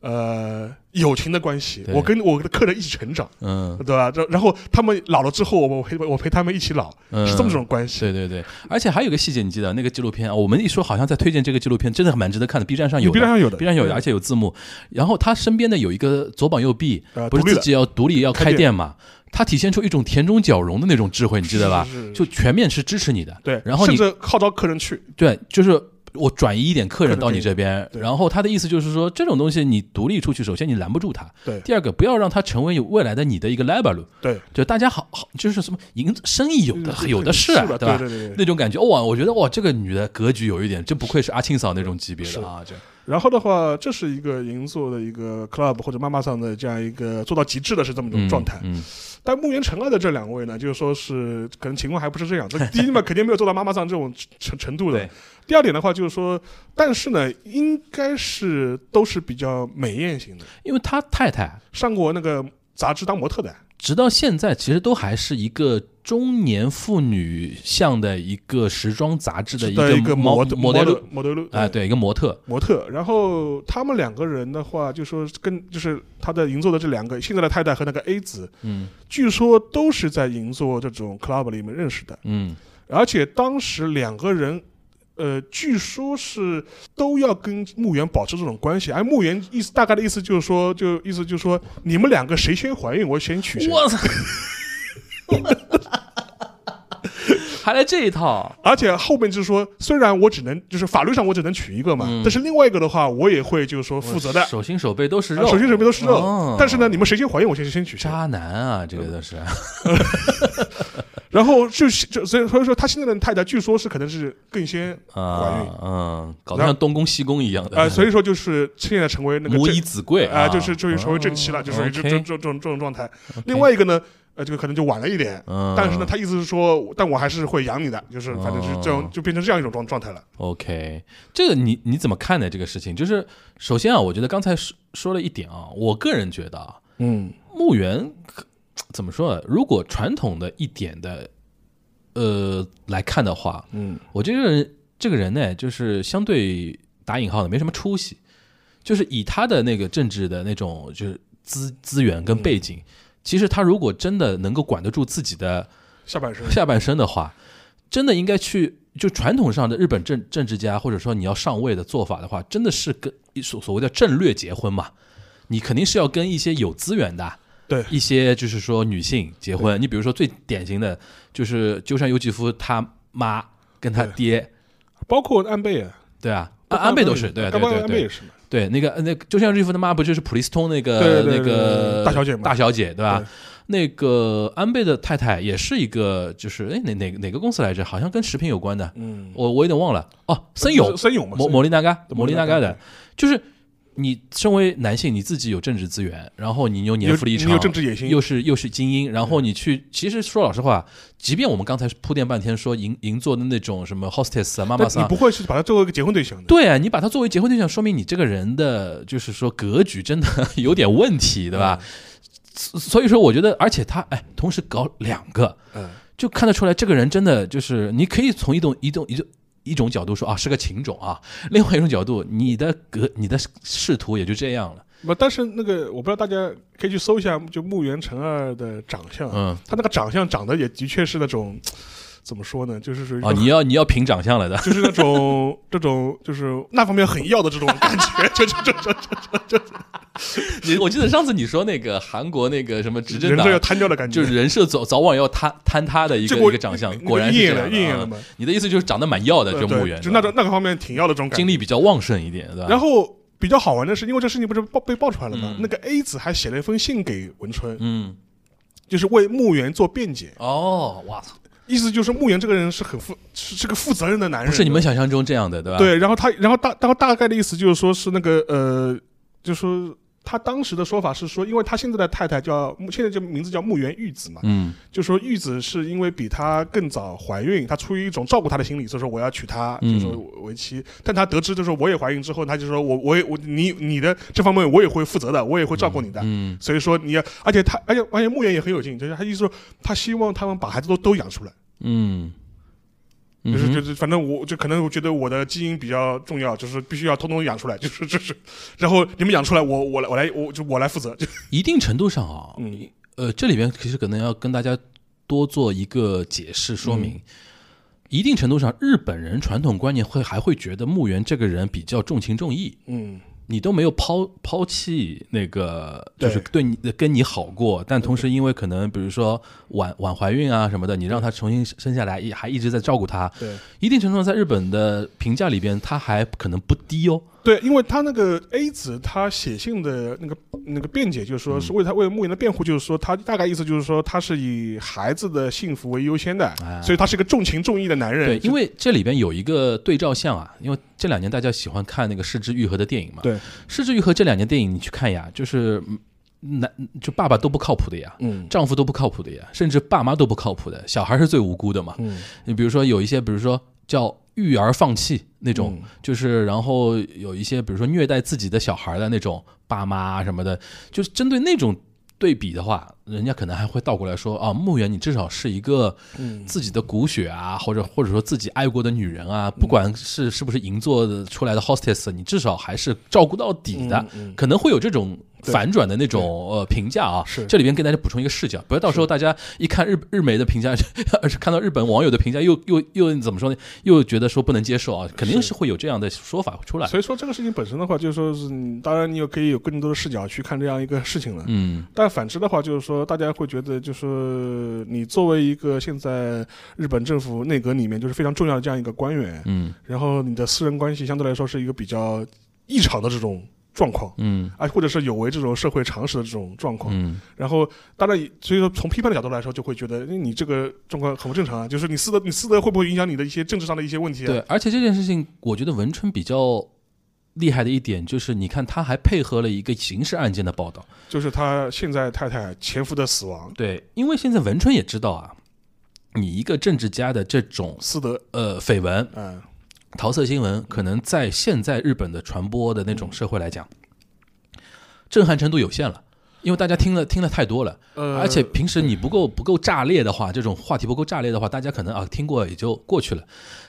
呃，友情的关系，我跟我的客人一起成长，嗯对吧？然然后他们老了之后，我陪我陪他们一起老，嗯，是这么种关系。对对对，而且还有个细节，你记得那个纪录片啊？我们一说好像在推荐这个纪录片，真的蛮值得看的，B 站上有的 B 站上有的 B 站有的，而且有字幕。然后他身边的有一个左膀右臂，不是自己要独立要开店嘛？他体现出一种田中角荣的那种智慧，你记得吧是是是？就全面是支持你的。对，然后你甚至号召客人去，对，就是我转移一点客人到你这边，然后他的意思就是说，这种东西你独立出去，首先你拦不住他，对。第二个不要让他成为未来的你的一个 level，对，就大家好好就是什么银生意有的有的是啊，对吧？对对。那种感觉，哇，我觉得哇，这个女的格局有一点，就不愧是阿庆嫂那种级别的啊，这然后的话，这是一个银座的一个 club 或者妈妈桑的这样一个做到极致的是这么一种状态。嗯，但木原成二的这两位呢，就是说是可能情况还不是这样。这 [laughs] 第一嘛，肯定没有做到妈妈桑这种程程度的。第二点的话，就是说，但是呢，应该是都是比较美艳型的，因为他太太上过那个杂志当模特的。直到现在其实都还是一个中年妇女向的一个时装杂志的一个模模特模特路啊，对，一个模特，模特。然后他们两个人的话，就说跟就是他的银座的这两个现在的太太和那个 A 子，嗯据说都是在银座这种 club 里面认识的。嗯而且当时两个人，呃，据说是都要跟墓园保持这种关系，而墓园意思大概的意思就是说，就意思就是说，你们两个谁先怀孕，我先娶谁。我操！[laughs] 还来这一套？而且后面就是说，虽然我只能就是法律上我只能娶一个嘛，嗯但是另外一个的话，我也会就是说负责的。手心手背都是肉，啊手心手背都是肉，哦但是呢，你们谁先怀孕，我先先娶谁。渣男啊，这个都是。[laughs] [laughs] 然后就是就所以所以说，他现在的太太据说是可能是更先怀啊孕，嗯，搞得像东宫西宫一样的。啊，所以说就是现在成为那个母以子贵啊，就是就是成为正妻了，哦就是这这这这种这种状态。另外一个呢，呃，这个可能就晚了一点，嗯。但是呢，他意思是说，但我还是会养你的，就是反正是这哦种，就变成这样一种状状态了。OK，这个你你怎么看呢？这个事情就是，首先啊，我觉得刚才说说了一点啊，我个人觉得啊，嗯。墓园可 [tsk] 怎么说呢？如果传统的一点的呃来看的话，嗯我这个人这个人呢，就是相对打引号的没什么出息，就是以他的那个政治的那种就是资资源跟背景，其实他如果真的能够管得住自己的下半身下半身的话，真的应该去就传统上的日本政政治家或者说你要上位的做法的话，真的是跟所所谓的政略结婚嘛，你肯定是要跟一些有资源的。对。一些就是说女性结婚，你比如说最典型的就是鸠山由纪夫他妈跟他爹，包括安倍啊，对啊，安安倍都是，对对对对。对，那个那个鸠山由纪夫他妈不就是普利斯通那个那个大小姐嘛。大小姐对吧？那个安倍的太太也是一个，就是哎哪哪哪个公司来着？好像跟食品有关的，嗯，我我有点忘了。哦，森永。森永嘛，摩摩利纳嘎对摩利纳嘎的。就是你身为男性，你自己有政治资源，然后你又年富力强，你有政治野心又是又是精英，然后你去，其实说老实话，即便我们刚才铺垫半天说银银座的那种什么 hostess 啊、妈妈桑你不，会是把它作为一个结婚对象的。对啊，你把它作为结婚对象，说明你这个人的就是说格局真的有点问题，对吧？所所以说，我觉得，而且他哎，同时搞两个，嗯，就看得出来，这个人真的就是，你可以从一种一种一种一种角度说啊，是个情种啊；[laughs] 另外一种角度，你的格你的仕途也就这样了。不，但是那个我不知道大家可以去搜一下，就木原成二的长相，嗯，他那个长相长得也的确是那种，怎么说呢，就是属于哦，你要你要凭长相来的，[laughs] 就是那种这种就是那方面很要的这种感觉，[laughs] 就就就就就你我记得上次你说那个韩国那个什么执政党人设要瘫掉的感觉，就是人设早早晚要坍坍塌的一个一个长相，果然是应验了这样的啊应验了嘛。你的意思就是长得蛮要的，就墓园，就那种那个方面挺要的这种感觉。精力比较旺盛一点，对吧？然后比较好玩的是，因为这事情不是爆被爆出来了吗？嗯。那个 A 子还写了一封信给文春，嗯，就是为墓园做辩解，哦，哇操，意思就是墓园这个人是很负是是个负责任的男人，不是你们想象中这样的，对吧？，对，然后他，然后大，然后大概的意思就是说是那个呃，就是说他当时的说法是说，因为他现在的太太叫现在这名字叫木原玉子嘛，嗯就说玉子是因为比他更早怀孕，他出于一种照顾他的心理，所以说我要娶她，嗯就是说为妻。但他得知就是说我也怀孕之后，他就说我我也我你你的这方面我也会负责的，我也会照顾你的。嗯所以说你要，而且他，而且而且木原也很有劲，就是他意思说他希望他们把孩子都都养出来。嗯，就是就是，反正我就可能我觉得我的基因比较重要，就是必须要通通养出来，就是就是，然后你们养出来，我我来我来我就我来负责，就一定程度上啊，嗯。呃，这里边其实可能要跟大家多做一个解释说明。嗯。一定程度上，日本人传统观念会还会觉得木原这个人比较重情重义，嗯你都没有抛抛弃那个，就是对你跟你好过，但同时因为可能比如说晚晚怀孕啊什么的，你让他重新生下来，也还一直在照顾他，对。一定程度上在日本的评价里边，他还可能不低哦。对，因为他那个 A 子他写信的那个那个辩解，就是说是为他为木原的辩护，就是说他大概意思就是说他是以孩子的幸福为优先的，哎。所以他是一个重情重义的男人。对，因为为这里边有一个对照项啊，因为这两年大家喜欢看那个失之愈合的电影嘛，对，失之愈合这两年电影你去看呀，就是嗯男就爸爸都不靠谱的呀，嗯。丈夫都不靠谱的呀，甚至爸妈都不靠谱的，小孩是最无辜的嘛。嗯。你比如说有一些，比如说叫育儿放弃那种，嗯。就是然后有一些，比如说虐待自己的小孩的那种爸妈啊什么的，就是针对那种对比的话，人家可能还会倒过来说啊，墓园你至少是一个嗯。自己的骨血啊，或者或者说自己爱过的女人啊，不管是是不是银座的出来的 hostess，你至少还是照顾到底的，可能会有这种对反转的那种呃评价啊。是这里边跟大家补充一个视角，不要到时候大家一看日日媒的评价，而是看到日本网友的评价，又又又怎么说呢？又觉得说不能接受啊，肯定是会有这样的说法出来。所以说这个事情本身的话，就是说是，嗯当然你有可以有更多的视角去看这样一个事情了。嗯但反之的话，就是说大家会觉得，就是你作为一个现在日本政府内阁里面就是非常重要的这样一个官员，嗯然后你的私人关系相对来说是一个比较异常的这种状况。嗯啊，或者是有违这种社会常识的这种状况，嗯然后当然，所以说从批判的角度来说，就会觉得，哎你这个状况很不正常啊，就是你私德，你私德会不会影响你的一些政治上的一些问题啊？对，而且这件事情，我觉得文春比较厉害的一点就是，你看他还配合了一个刑事案件的报道。就是他现在太太前夫的死亡，对，因为现在文春也知道啊，你一个政治家的这种私德，呃绯闻、嗯，桃色新闻，可能在现在日本的传播的那种社会来讲，震撼程度有限了。因为大家听了听了太多了，呃，而且平时你不够不够炸裂的话，这种话题不够炸裂的话，大家可能啊听过也就过去了。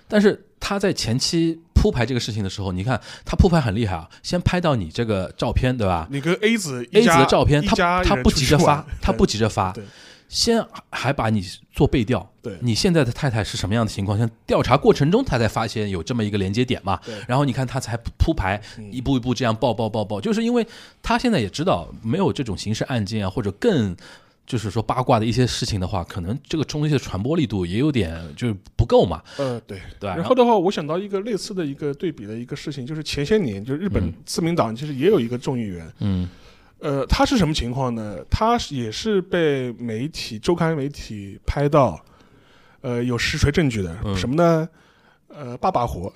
但是他在前期铺排这个事情的时候，你看他铺排很厉害啊，先拍到你这个照片，对吧你跟 A 子？A 子的照片，他他不急着发，他不急着发对，先还把你做背调，对你现在的太太是什么样的情况？像调查过程中，他才发现有这么一个连接点嘛对。然后你看他才铺排，嗯一步一步这样报报报报，就是因为他现在也知道没有这种刑事案件啊，或者更就是说八卦的一些事情的话，可能这个东西的传播力度也有点就是不够嘛，呃，对。对？然后的话，我想到一个类似的一个对比的一个事情，就是前些年，就日本嗯自民党其实也有一个众议员，嗯呃，他是什么情况呢？他也是被媒体周刊媒体拍到，呃，有实锤证据的，嗯什么呢？呃，爸爸活，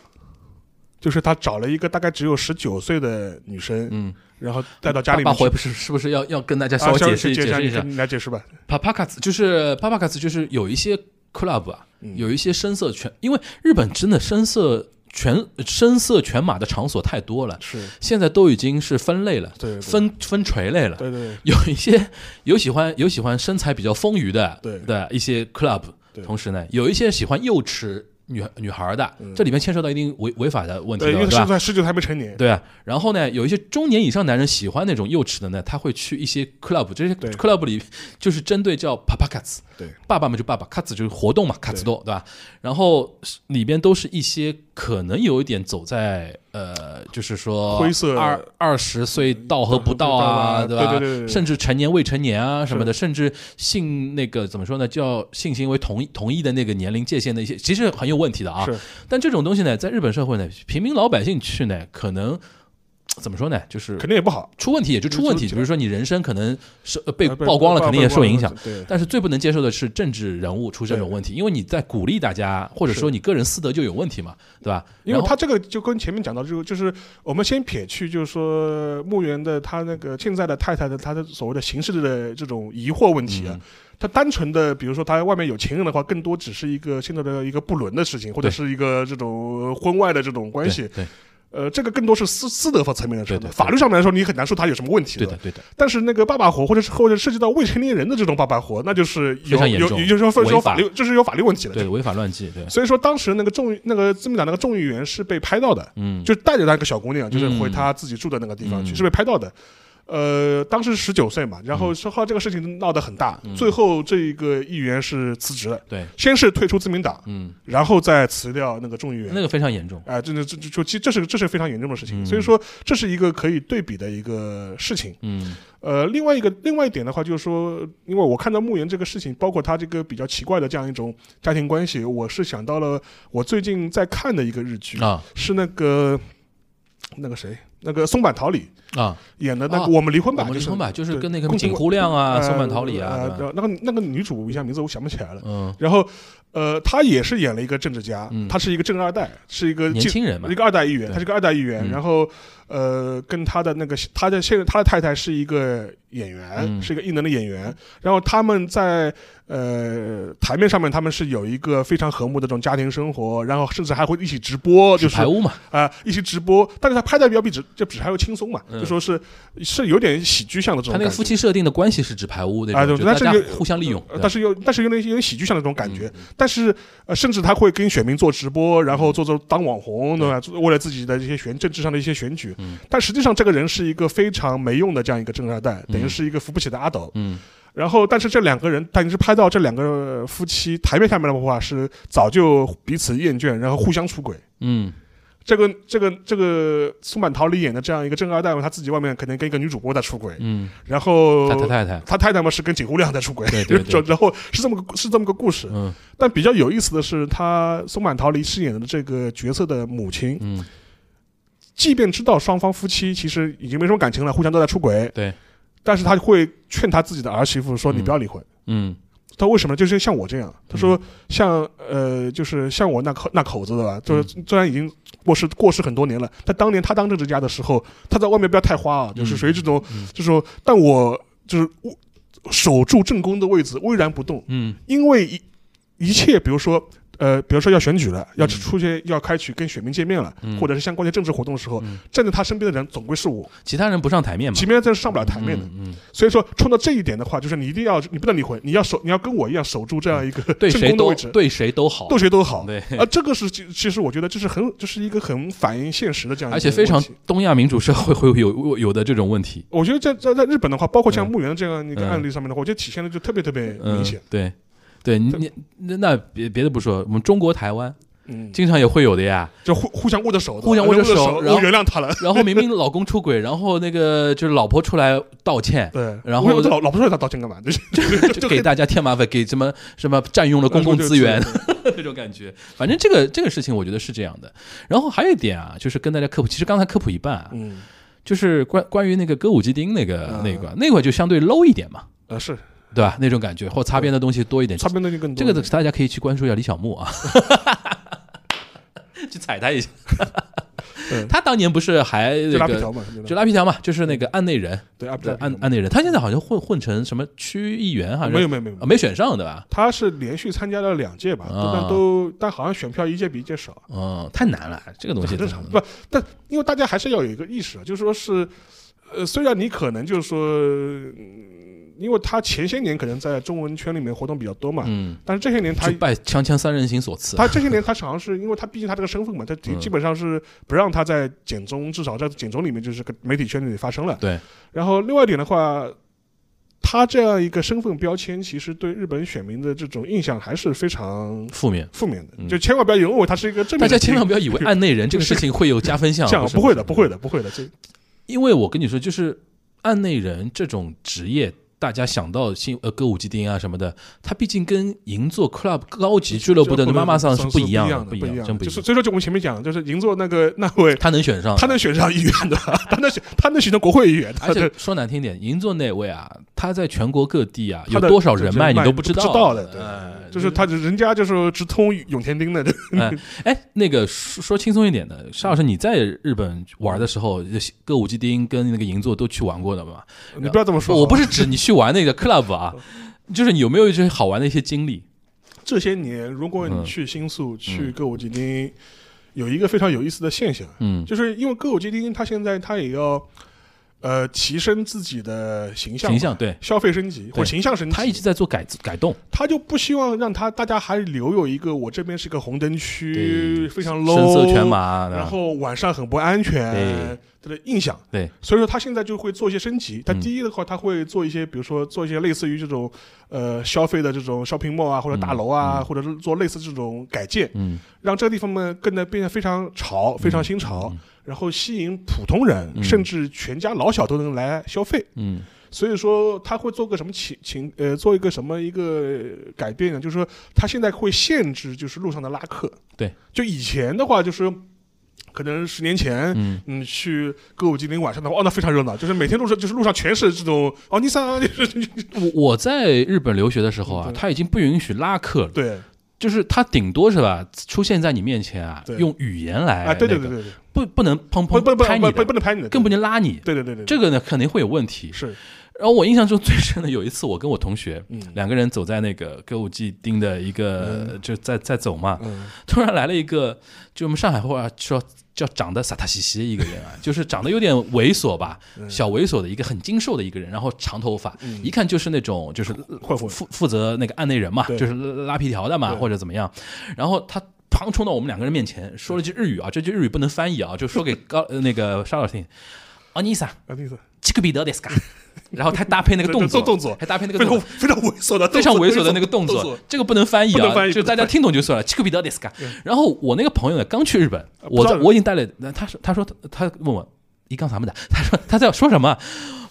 就是他找了一个大概只有十九岁的女生，嗯，然后带到家里爸爸活。不是是不是要要跟大家稍啊，微解释解释你来解释吧。p a p a k a s 就是 p a p a k a s 就是有一些 club 啊，嗯有一些声色犬，因为日本真的声色全声色全马的场所太多了，是，现在都已经是分类了，对对对。分分垂类了。对对。有一些有喜欢有喜欢身材比较丰腴的对。的一些 club，对。同时呢，有一些喜欢幼齿女女孩的，嗯。这里面牵涉到一定违违法的问题对，了，因为十九还没成年。对啊，然后呢，有一些中年以上男人喜欢那种幼齿的呢，他会去一些 club，这些 club 里就是针对叫 papa cats，对。爸爸们就爸爸，cats 就是活动嘛，，cats 多，对吧？然后里边都是一些可能有一点走在呃，就是说灰色二二十岁到和不到啊，对吧？对对对甚至成年未成年啊什么的，甚至性那个怎么说呢，叫性行为同意同意的那个年龄界限的一些，其实很有问题的啊。但这种东西呢，在日本社会呢，平民老百姓去呢，可能怎么说呢，就是肯定也不好，出问题也就出问题。出比如说你人生可能是呃被呃曝光了，肯定也受影响。。对，但是最不能接受的是政治人物出这种问题，因为你在鼓励大家，或者说你个人私德就有问题嘛，对吧？因为他这个就跟前面讲到，就就是我们先撇去，就是说墓园的他那个现在的太太的他的所谓的形式的这种疑惑问题啊嗯，他单纯的比如说他外面有情人的话，更多只是一个现在的一个不伦的事情，或者是一个这种婚外的这种关系。对呃，这个更多是私私德方层面的事对对对法律上面来说，你很难说他有什么问题。对的，对的，但是那个爸爸活，或者是或者涉及到未成年人的这种爸爸活，那就是有有，非常严重也就是说法。法律，这是有法律问题的。对违法乱纪，对，所以说当时那个众那个自民党那个众议员是被拍到的，嗯，就带着那个小姑娘，就是回嗯她自己住的那个地方去，嗯。是被拍到的。呃，当时十九岁嘛，然后说后这个事情闹得很大，最后这一个议员是辞职了，对，先是退出自民党，嗯，然后再辞掉那个众议员。那个非常严重，哎，这这这就其实这是这是非常严重的事情，嗯。所以说这是一个可以对比的一个事情。嗯。呃，另外一个另外一点的话，就是说，因为我看到墓园这个事情，包括他这个比较奇怪的这样一种家庭关系，我是想到了我最近在看的一个日剧，啊。是那个那个谁，那个松坂桃李啊，演的那个啊《我们离婚吧》，我们离婚吧，就是跟那个宫井户亮啊、呃松坂桃李啊，那个那个女主一下名字我想不起来了。嗯，然后，呃，他也是演了一个政治家，嗯他是一个正二代，是一个进年轻人嘛一，个二代议员，他是个二代议员。嗯然后，呃，跟他的那个他的现在他的太太是一个演员，嗯是一个艺能的演员。然后他们在呃台面上面他们是有一个非常和睦的这种家庭生活，然后甚至还会一起直播，就是排污嘛，啊、一起直播。但是他拍的比较比纸就纸牌要轻松嘛，嗯就说是是有点喜剧像的这种。他那个夫妻设定的关系是纸牌屋那啊对种，就大家但是又互相利用，呃但是又但是有点有点喜剧像的这种感觉。嗯但是呃，甚至他会跟选民做直播，然后做做当网红，对吧？为了自己的一些选政治上的一些选举，嗯但实际上这个人是一个非常没用的这样一个正二代，等于是一个扶不起的阿斗。嗯然后，但是这两个人，但是拍到这两个夫妻台面下面的话，是早就彼此厌倦，然后互相出轨。嗯这个这个这个松坂桃李演的这样一个正二代嘛，他自己外面肯定跟一个女主播在出轨，嗯，然后他他太太，他太太嘛是跟井户亮在出轨，对 [laughs] 对对就然后是这么个是这么个故事。嗯但比较有意思的是，他松坂桃李饰演的这个角色的母亲，嗯即便知道双方夫妻其实已经没什么感情了，互相都在出轨，对，但是他会劝他自己的儿媳妇说：“嗯你不要离婚。嗯他为什么？就是像我这样，他说像呃，就是像我那口那口子的吧，就是嗯虽然已经过世过世很多年了，但当年他当政治家的时候，他在外面不要太花啊，就是属于这种就是说，但我就是守住正宫的位置，巍然不动，嗯因为一一切，比如说。呃，比如说要选举了，要出去要开启跟选民见面了，嗯或者是相关的政治活动的时候，嗯站在他身边的人总归是我，其他人不上台面嘛，其他人是上不了台面的。所以说，冲到这一点的话，就是你一定要，你不能离婚，你要守，你要跟我一样守住这样一个对谁都正宫的位置，对谁都好，对谁都好。对，啊，这个是其其实我觉得这是很，这是一个很反映现实的这样一个而且非常东亚民主社会会有有的这种问题，我觉得在在在日本的话，包括像嗯墓园这样一个嗯案例上面的话，我觉得体现的就特别特别明嗯显。，对。对你你那那别别的不说，我们中国台湾嗯，经常也会有的呀。就互互相握着手，互相握着手手，然后我原谅他了。[laughs] 然后明明老公出轨，然后那个就是老婆出来道歉，对，然后老老婆出来道歉干嘛？就是 [laughs] 就给大家添麻烦，给什么什么占用了公共资源 [laughs] 那种感觉。反正这个这个事情，我觉得是这样的。然后还有一点啊，就是跟大家科普，其实刚才科普一半啊，嗯就是关关于那个歌舞伎町那个嗯那个那块就相对 low 一点嘛，呃是对吧？那种感觉或擦边的东西多一点。擦边东西更多这个大家可以去关注一下李小牧啊，[laughs] 去踩他一下对。他当年不是还拉皮条嘛，就拉皮条嘛，就是那个案内人，对案案内人。他现在好像混混成什么区议员，好像没有没有没有啊，没选上对吧？他是连续参加了两届吧，啊但都但好像选票一届比一届少，嗯，太难了，这个东西很正常。不，但因为大家还是要有一个意识啊，就是说是，呃，虽然你可能就是说，嗯因为他前些年可能在中文圈里面活动比较多嘛，嗯，但是这些年他拜锵锵三人行所赐。他这些年他好像是因为他毕竟他这个身份嘛，他基本上是不让他在简中，至少在简中里面就是个媒体圈里发生了。对，然后另外一点的话。他这样一个身份标签，其实对日本选民的这种印象还是非常负面，负面的，嗯就千万不要以为他是一个正面大家。千万不要以为 [laughs] 案内人这个事情会有加分项，[laughs] 这样不会的，不会的，不会的。这因为我跟你说，就是案内人这种职业，大家想到新呃歌舞伎町啊什么的，它毕竟跟银座 club 高级俱乐部的妈妈桑是不一样的，不一样，真不一样。就是所以说，就我们前面讲，就是银座那个那位，他能选上，他能选上议员的，他能选，他能选上国会议员，而且说难听点，银座那位啊，他在全国各地啊有多少人脉你都不知道知道的，就是他人家就是直通永田町的，哎哎，那个说说轻松一点的，沙老师，你在日本玩的时候，歌舞伎町跟那个银座都去玩过的吗？你不要这么说，我不是指你去玩那个 club 啊，就是你有没有一些好玩的一些经历？这些年，如果你嗯。去新宿、去歌舞伎町，有一个非常有意思的现象，嗯。就是因为歌舞伎町它现在它也要呃提升自己的形象，形象对，消费升级或形象升级，他一直在做改改动，他就不希望让他大家还留有一个我这边是个红灯区，非常 low，然后晚上很不安全的印象。对，所以说他现在就会做一些升级。他嗯第一的话，他会做一些，比如说做一些类似于这种呃消费的这种 shopping mall 啊，或者大楼啊，或者是做类似这种改建，嗯，让这个地方呢更得变得非常潮、非常新潮，嗯然后吸引普通人，嗯甚至全家老小都能来消费。嗯所以说他会做个什么情情呃，做一个什么一个改变呢？就是说他现在会限制就是路上的拉客。对，就以前的话就是。可能十年前，嗯。嗯，去歌舞伎町晚上的话，哦，那非常热闹，就是每天路上就是路上全是这种哦，尼桑，就是 [laughs] 我我在日本留学的时候啊，他已经不允许拉客了，对，就是他顶多是吧，出现在你面前啊，用语言来啊，对对对对对，不不能砰不不不不不砰拍你的，不能拍你的，更不能拉你，对对对对，这个呢肯定会有问题。是然后我印象中最深的有一次，我跟我同学嗯两个人走在那个歌舞伎町的一个，就在在走嘛，嗯突然来了一个，就我们上海话说叫长得傻塔兮兮的一个人啊，就是长得有点猥琐吧，小猥琐的一个很精瘦的一个人，然后长头发，一看就是那种就是混混负负责那个案内人嘛，对就是拉皮条的嘛，对或者怎么样，然后他。砰冲到我们两个人面前，说了句日语啊，这句日语不能翻译啊，就说给高呃那个沙老师听。阿尼萨，啊，那个这个彼得 ですか？ 然[laughs] 后他搭配那个动作，动作还搭配那个非动作，常非常猥琐的，非常猥琐的那个动动作，这个不能翻译啊，不能翻译就大家听懂就算了。这个彼得 ですか？然后我那个朋友呢，刚去日本，不知道我在我已经待了，那他说他说他他问我你刚啥么的，他说他在说什么？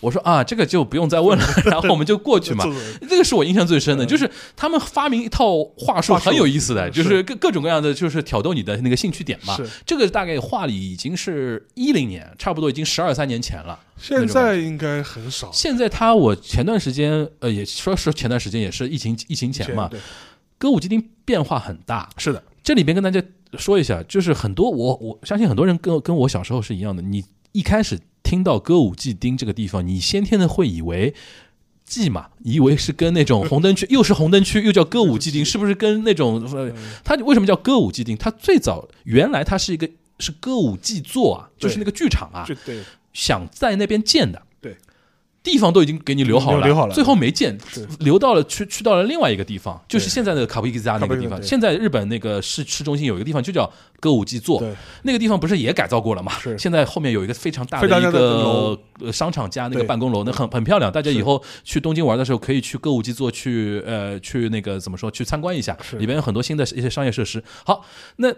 我说啊，这个就不用再问了，[laughs] 然后我们就过去嘛。这个是我印象最深的，就是他们发明一套话术很有意思的，就是各各种各样的，就是挑逗你的那个兴趣点嘛。这个大概话里已经是一零年，差不多已经十二三年前了。现在应该很少现在他我前段时间呃也说是前段时间也是疫情疫情前嘛，歌舞伎町变化很大。是的，这里边跟大家说一下，就是很多我我相信很多人跟跟我小时候是一样的，你一开始听到歌舞伎町这个地方，你先天的会以为。记嘛，以为是跟那种红灯区，又是红灯区，又叫歌舞伎町，[laughs] 是不是跟那种？呃，它为什么叫歌舞伎町？它最早原来它是一个是歌舞伎座啊，就是那个剧场啊想在那边建的，对，地方都已经给你留好了，留好了最后没建，留到了去去到了另外一个地方，就是现在的卡布伊吉扎那个地方。现在日本那个市市中心有一个地方就叫歌舞伎座对，那个地方不是也改造过了吗？是现在后面有一个非常大的的一个商场加那个办公楼，那很很漂亮。大家以后去东京玩的时候，可以去歌舞伎座去呃去那个怎么说去参观一下，里边有很多新的一些商业设施。好，那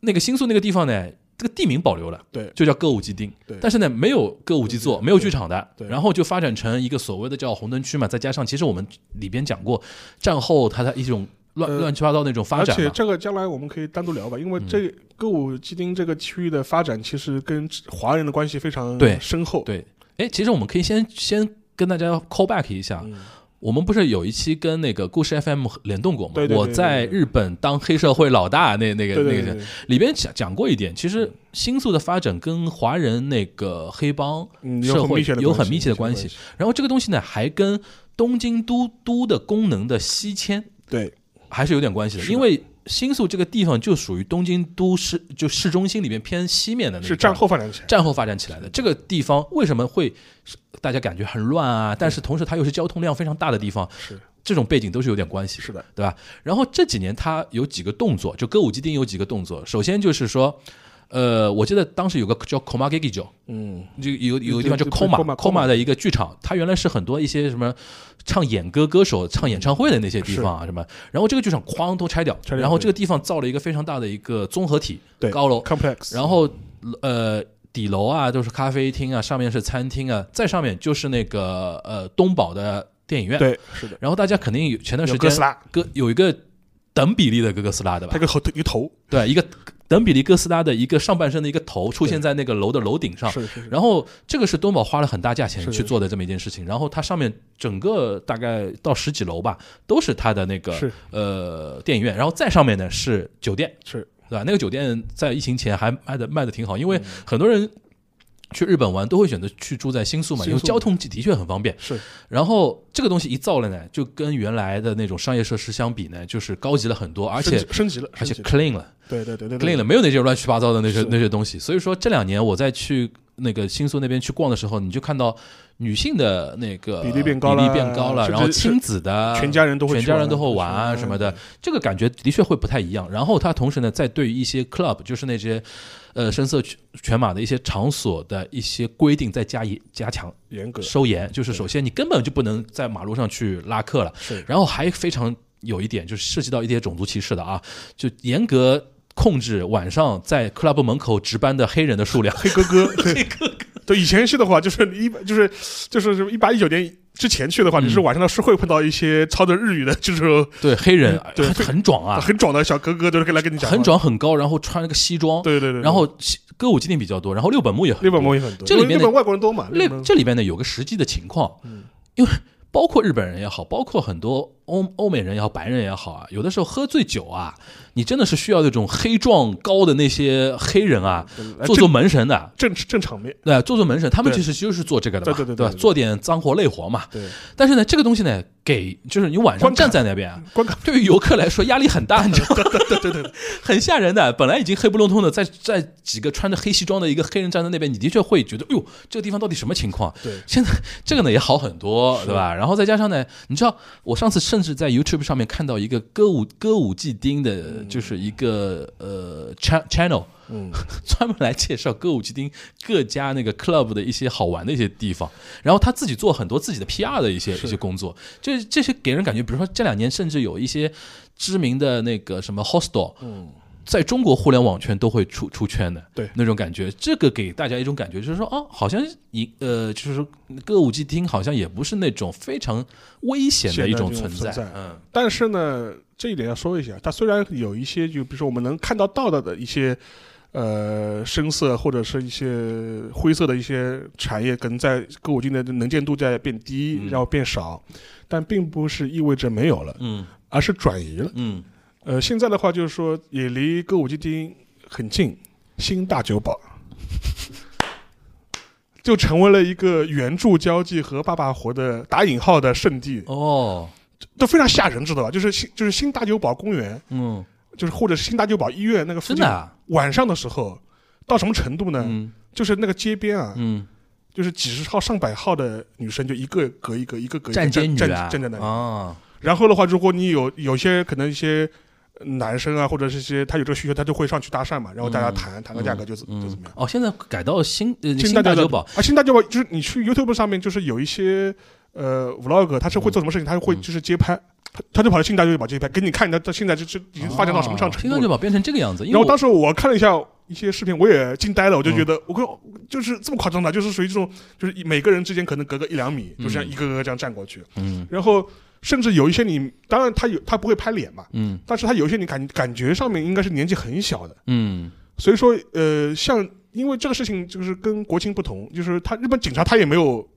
那个新宿那个地方呢？这个地名保留了，对就叫歌舞伎町对。但是呢，没有歌舞伎座，没有剧场的，对然后就发展成一个所谓的叫红灯区嘛。再加上，其实我们里边讲过，战后它的一种乱呃乱七八糟那种发展而且。这个将来我们可以单独聊吧，因为嗯这歌舞伎町这个区域的发展，其实跟华人的关系非常对深厚。对，哎，其实我们可以先先跟大家 call back 一下，嗯，我们不是有一期跟那个故事 FM 联动过吗？对对对我在日本当黑社会老大那那个那个里边讲讲过一点，其实新宿的发展跟华人那个黑帮嗯，社会有很密切的关系。然后这个东西呢，还跟东京都都的功能的西迁对，还是有点关系的，的。因为新宿这个地方就属于东京都市就市中心里面偏西面的那个是战后发展起来。战后发展起来的。这个地方为什么会大家感觉很乱啊？但是同时它又是交通量非常大的地方，是这种背景都是有点关系的是的，对吧？然后这几年它有几个动作，就歌舞伎町有几个动作。首先就是说，呃，我记得当时有个叫 Koma Gekijo，嗯，就有有个地方叫 Koma Koma- 的一个剧场，它原来是很多一些什么唱演歌歌手唱演唱会的那些地方啊什么，然后这个剧场哐都拆掉，然后这个地方造了一个非常大的一个综合体对高楼，complex，然后呃底楼啊都是咖啡厅啊，上面是餐厅啊，再上面就是那个呃东宝的电影院，对，是的，然后大家肯定有前段时间哥斯拉，哥有一个等比例的哥哥斯拉对吧？它？一个头一个头，对，一个等比例哥斯拉的一个上半身的一个头出现在那个楼的楼顶上。是是是，然后这个是多宝花了很大价钱去做的这么一件事情，然后它上面整个大概到十几楼吧，都是它的那个是。呃电影院，然后再上面呢是酒店，是。对吧？那个酒店在疫情前还卖的卖的挺好，嗯因为很多人去日本玩都会选择去住在新宿嘛，因为交通的确很方便。是。然后这个东西一造了呢，就跟原来的那种商业设施相比呢，就是高级了很多，而且升级了，而且 clean 了。对对对对对，clean 了，没有那些乱七八糟的那些那些东西。所以说这两年我在去那个新宿那边去逛的时候，你就看到女性的那个比例变高了比例变高了，然后亲子的全家人都会全家人都会玩啊什么的嗯，这个感觉的确会不太一样。然后它同时呢，在对于一些 club，就是那些呃声色犬犬马的一些场所的一些规定，再加以加强严格收严。就是首先你根本就不能在马路上去拉客了，是然后还非常有一点就是涉及到一些种族歧视的啊，就严格。控制晚上在 club 门口值班的黑人的数量，[laughs] 黑哥哥，[laughs] 黑哥哥。对，以前去的话，就是一就是就是一八一九年之前去的话，嗯。你是晚上是会碰到一些操着日语的，就是对黑人对很很壮啊，很壮的小哥哥，都是来跟你讲很。壮很高，然后穿了个西装，对对对，然后歌舞伎町比较多，然后六本木也很多。日本木也很多，这里面外国人多嘛，这里边呢有个实际的情况，嗯。因为包括日本人也好，包括很多欧欧美人也好，白人也好啊，有的时候喝醉酒啊，你真的是需要那种黑壮高的那些黑人啊，做做门神的。正正场面，对，做做门神，他们其实就是做这个的嘛，吧？对对对做点脏活累活嘛。对，但是呢，这个东西呢，给就是你晚上站在那边对于游客来说压力很大，你知道吗？对对对，很吓人的。本来已经黑不隆咚的，在在几个穿着黑西装的一个黑人站在那边，你的确会觉得，哎呦，这个地方到底什么情况？对现在这个呢也好很多，[laughs] 对吧？然后再加上呢，你知道，我上次甚至在 YouTube 上面看到一个歌舞歌舞伎町的，就是一个呃 cha- channel。嗯，[laughs] 专门来介绍歌舞伎町各家那个 club 的一些好玩的一些地方，然后他自己做很多自己的 PR 的一些一些工作，这这些给人感觉，比如说这两年甚至有一些知名的那个什么 hostel，嗯，在中国互联网圈都会出出圈的，对。那种感觉，这个给大家一种感觉，就是说，哦，好像一呃，就是说歌舞伎町好像也不是那种非常危险的一种存在，嗯。但是呢，这一点要说一下，它虽然有一些，就比如说我们能看到到的的一些。呃，深色或者是一些灰色的一些产业，可能在歌舞伎的能见度在变低，嗯。然后变少，但并不是意味着没有了，嗯。而是转移了。嗯呃，现在的话就是说，也离歌舞伎町很近，新大酒堡就成为了一个援助交际和爸爸活的打引号的圣地，哦。都非常吓人，知道吧？就是新就是新大酒堡公园，嗯，就是或者是新大酒堡医院那个附近，真的啊，晚上的时候到什么程度呢？嗯。就是那个街边啊，嗯，就是几十号、上百号的女生，就一个隔一个，一个隔一个站站啊，站在那里。啊，然后的话，如果你有有些可能一些男生啊，或者是一些他有这个需求，他就会上去搭讪嘛，然后大家谈、谈个价格就怎、就怎么样。哦，现在改到新呃新大酒大酒堡，啊，新大酒堡就是你去 YouTube 上面，就是有一些呃 vlog，他是会做什么事情，他会就是街拍，他他就跑到新大酒堡街拍，给你看他他现在就是已经发展到什么上程新大酒堡变成这个样子，然后当时我看了一下一些视频，我也惊呆了，我就觉嗯。得我靠，就是这么夸张的，就是属于这种，就是每个人之间可能隔个一两米，就这样嗯一个个这样站过去，嗯然后甚至有一些你，当然他有他不会拍脸嘛，嗯但是他有一些你感感觉上面应该是年纪很小的，嗯所以说呃，像因为这个事情就是跟国情不同，就是他日本警察他也没有。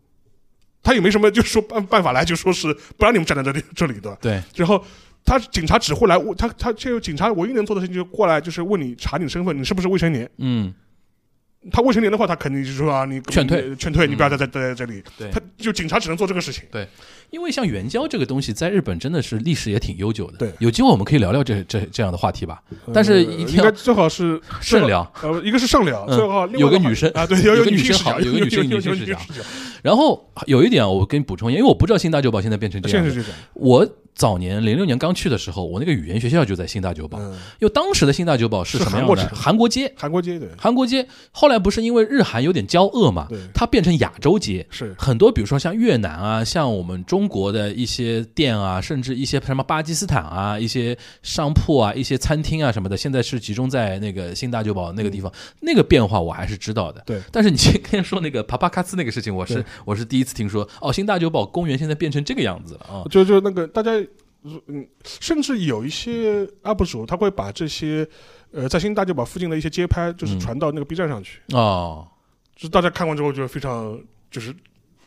他也没什么，就是说办办法来，就说是不让你们站在这里这里的。对，然后他警察只会来他，他这个警察唯一能做的事情就是过来，就是问你查你的身份，你是不是未成年。嗯他未成年的话，他肯定就是说啊，你劝退劝退，嗯你不要再在待在这里。对他就警察只能做这个事情。因为像援交这个东西，在日本真的是历史也挺悠久的。对有机会我们可以聊聊这这这样的话题吧。但是呃一定要应该最好是 [laughs] 慎聊。呃，一个是慎聊，嗯最好有个女生啊，对，有有个女生好有个女生女性视角视角，然后有一点啊我跟你补充一下，因为我不知道新大久保现在变成这样的。现在是这样。我早年零六年刚去的时候，我那个语言学校就在新大久保。嗯，因为当时的新大久保是是什么样的？韩国制韩国街。韩国街对韩国街后来不是因为日韩有点交恶嘛对，它变成亚洲街。是很多，比如说像越南啊，像我们中国的一些店啊，甚至一些什么巴基斯坦啊，一些商铺啊，一些餐厅啊什么的，现在是集中在那个新大酒堡那个地方，那个变化我还是知道的。对但是你今天说那个帕帕卡斯那个事情，我是我是第一次听说。哦，新大酒堡公园现在变成这个样子了啊！[laughs] 就就那个大家，嗯，甚至有一些 UP 主他会把这些呃在新大酒堡附近的一些街拍，就是嗯传到那个 B 站上去，哦，就是大家看完之后就非常就是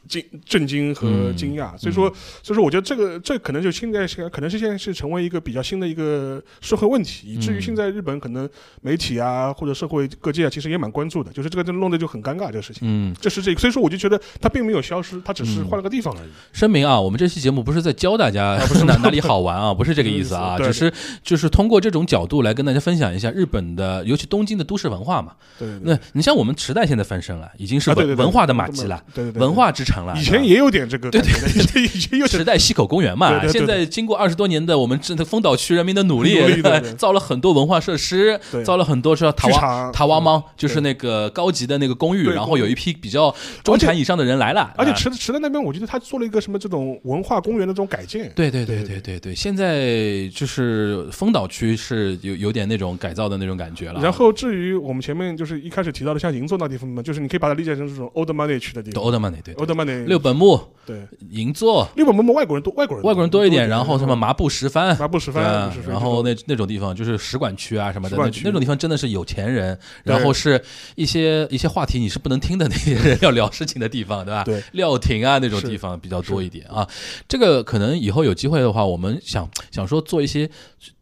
惊震惊和嗯惊讶，所以说所以说我觉得这个这可能就现在是可能是现在是成为一个比较新的一个社会问题，以至于嗯。现在日本可能媒体啊或者社会各界啊其实也蛮关注的，就是这个就弄得就很尴尬这个事情。嗯，这是这个，所以说我就觉得它并没有消失，它只是嗯。换了个地方而已。声明啊，我们这期节目不是在教大家 [laughs] 哪哪里好玩啊，不是这个意思啊，[laughs] 对。只是就是通过这种角度来跟大家分享一下日本的，尤其东京的都市文化嘛。对那你像我们时代现在翻身了，已经是文文化的马迹了，对对对，文化之城了。以前也有点这个对对对，[laughs] 以前有点池袋西口公园嘛，对对对现在经过二十多年的我们这丰岛区人民的努力 [laughs] 造了很多文化设施，造了很多说塔瓦塔瓦猫，就是那个高级的那个公寓，然后有一批比较中产以上的人来了，而且啊池池袋那边，我觉得他做了一个什么这种文化公园的这种改建。对对对对对对对，现在就是丰岛区是有有点那种改造的那种感觉了。然后至于我们前面就是一开始提到的像银座那地方嘛，就是你可以把它理解成这种 old money 区的地方。old money 对对 old 八年六本木、对。银座，六本木外国人多，外国人外国人多一点，然后什么麻布十番，麻布十番然后那那种地方就是使馆区啊什么的，那种地方真的是有钱人，然后是一些一些话题你是不能听的那些人要聊事情的地方，对吧？对。料亭啊那种地方比较多一点啊。这个可能以后有机会的话，我们想想说做一些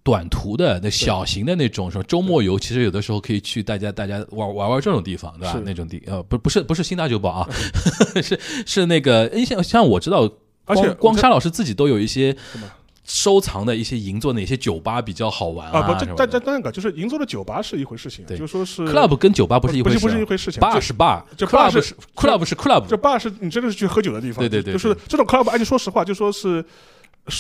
短途的那小型的那种什么周末游，其实有的时候可以去大家大家玩玩玩这种地方，对吧？那种地呃不不是不是新大酒堡啊，[laughs] 是是那个诶像像我知道。而且光光沙老师自己都有一些收藏的一些银座哪些酒吧比较好玩啊不，这但但但那个就是银座的酒吧是一回事情就说是 club 跟酒吧不是一回事啊，不是不是一回事情 bar 是 bar，这 club 是 club 是 club，这 bar 是你真的是去喝酒的地方，对对对就是这种 club，而且说实话，就说是是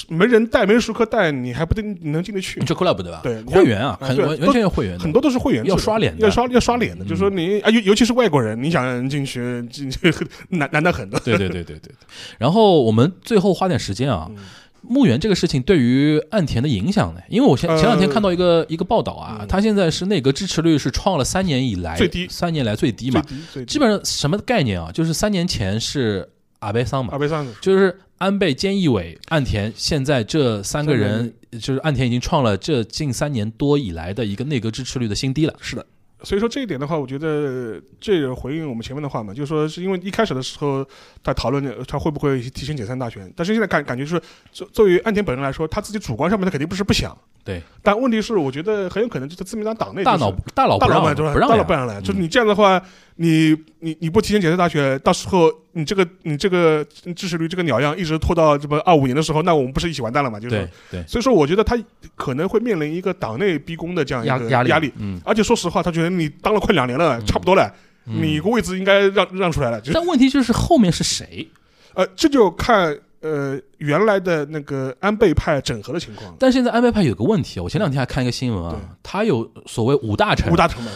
没人带，没人熟客带，你还不定你能进得去你。这 club 对吧？对会员啊，很完完全要会员的，很多都是会员，要刷脸的要刷要刷脸的。嗯就是说你啊，尤尤其是外国人，你想让人进去进去 [laughs] 难难得很的。对对对对对对。然后我们最后花点时间啊，嗯墓园这个事情对于岸田的影响呢？因为我前呃前两天看到一个一个报道啊嗯，他现在是内阁支持率是创了三年以来最低三年来最低嘛，基本上什么概念啊？就是三年前是阿贝桑嘛阿，贝桑就是安倍、菅义伟、岸田，现在这三个人，就是岸田已经创了这近三年多以来的一个内阁支持率的新低了。是的。所以说这一点的话，我觉得这个回应我们前面的话嘛，就是说是因为一开始的时候他讨论他会不会提前解散大选，但是现在感感觉就是作作为岸田本人来说，他自己主观上面他肯定不是不想，对，但问题是我觉得很有可能就是自民党党内、就是、大脑大佬不让？不让呀大老板来，嗯就是你这样的话，你你你不提前解散大学，到时候你这个你这个支持率这个鸟样一直拖到这么二五年的时候，那我们不是一起完蛋了嘛？就是对，对所以说我觉得他可能会面临一个党内逼宫的这样一个压压力压力。嗯，而且说实话，他觉得你当了快两年了，差不多了，嗯你个位置应该让让出来了。就是但问题就是后面是谁？呃，这就看呃原来的那个安倍派整合的情况。但现在安倍派有个问题啊，我前两天还看一个新闻啊，他有所谓五大臣五。大城门，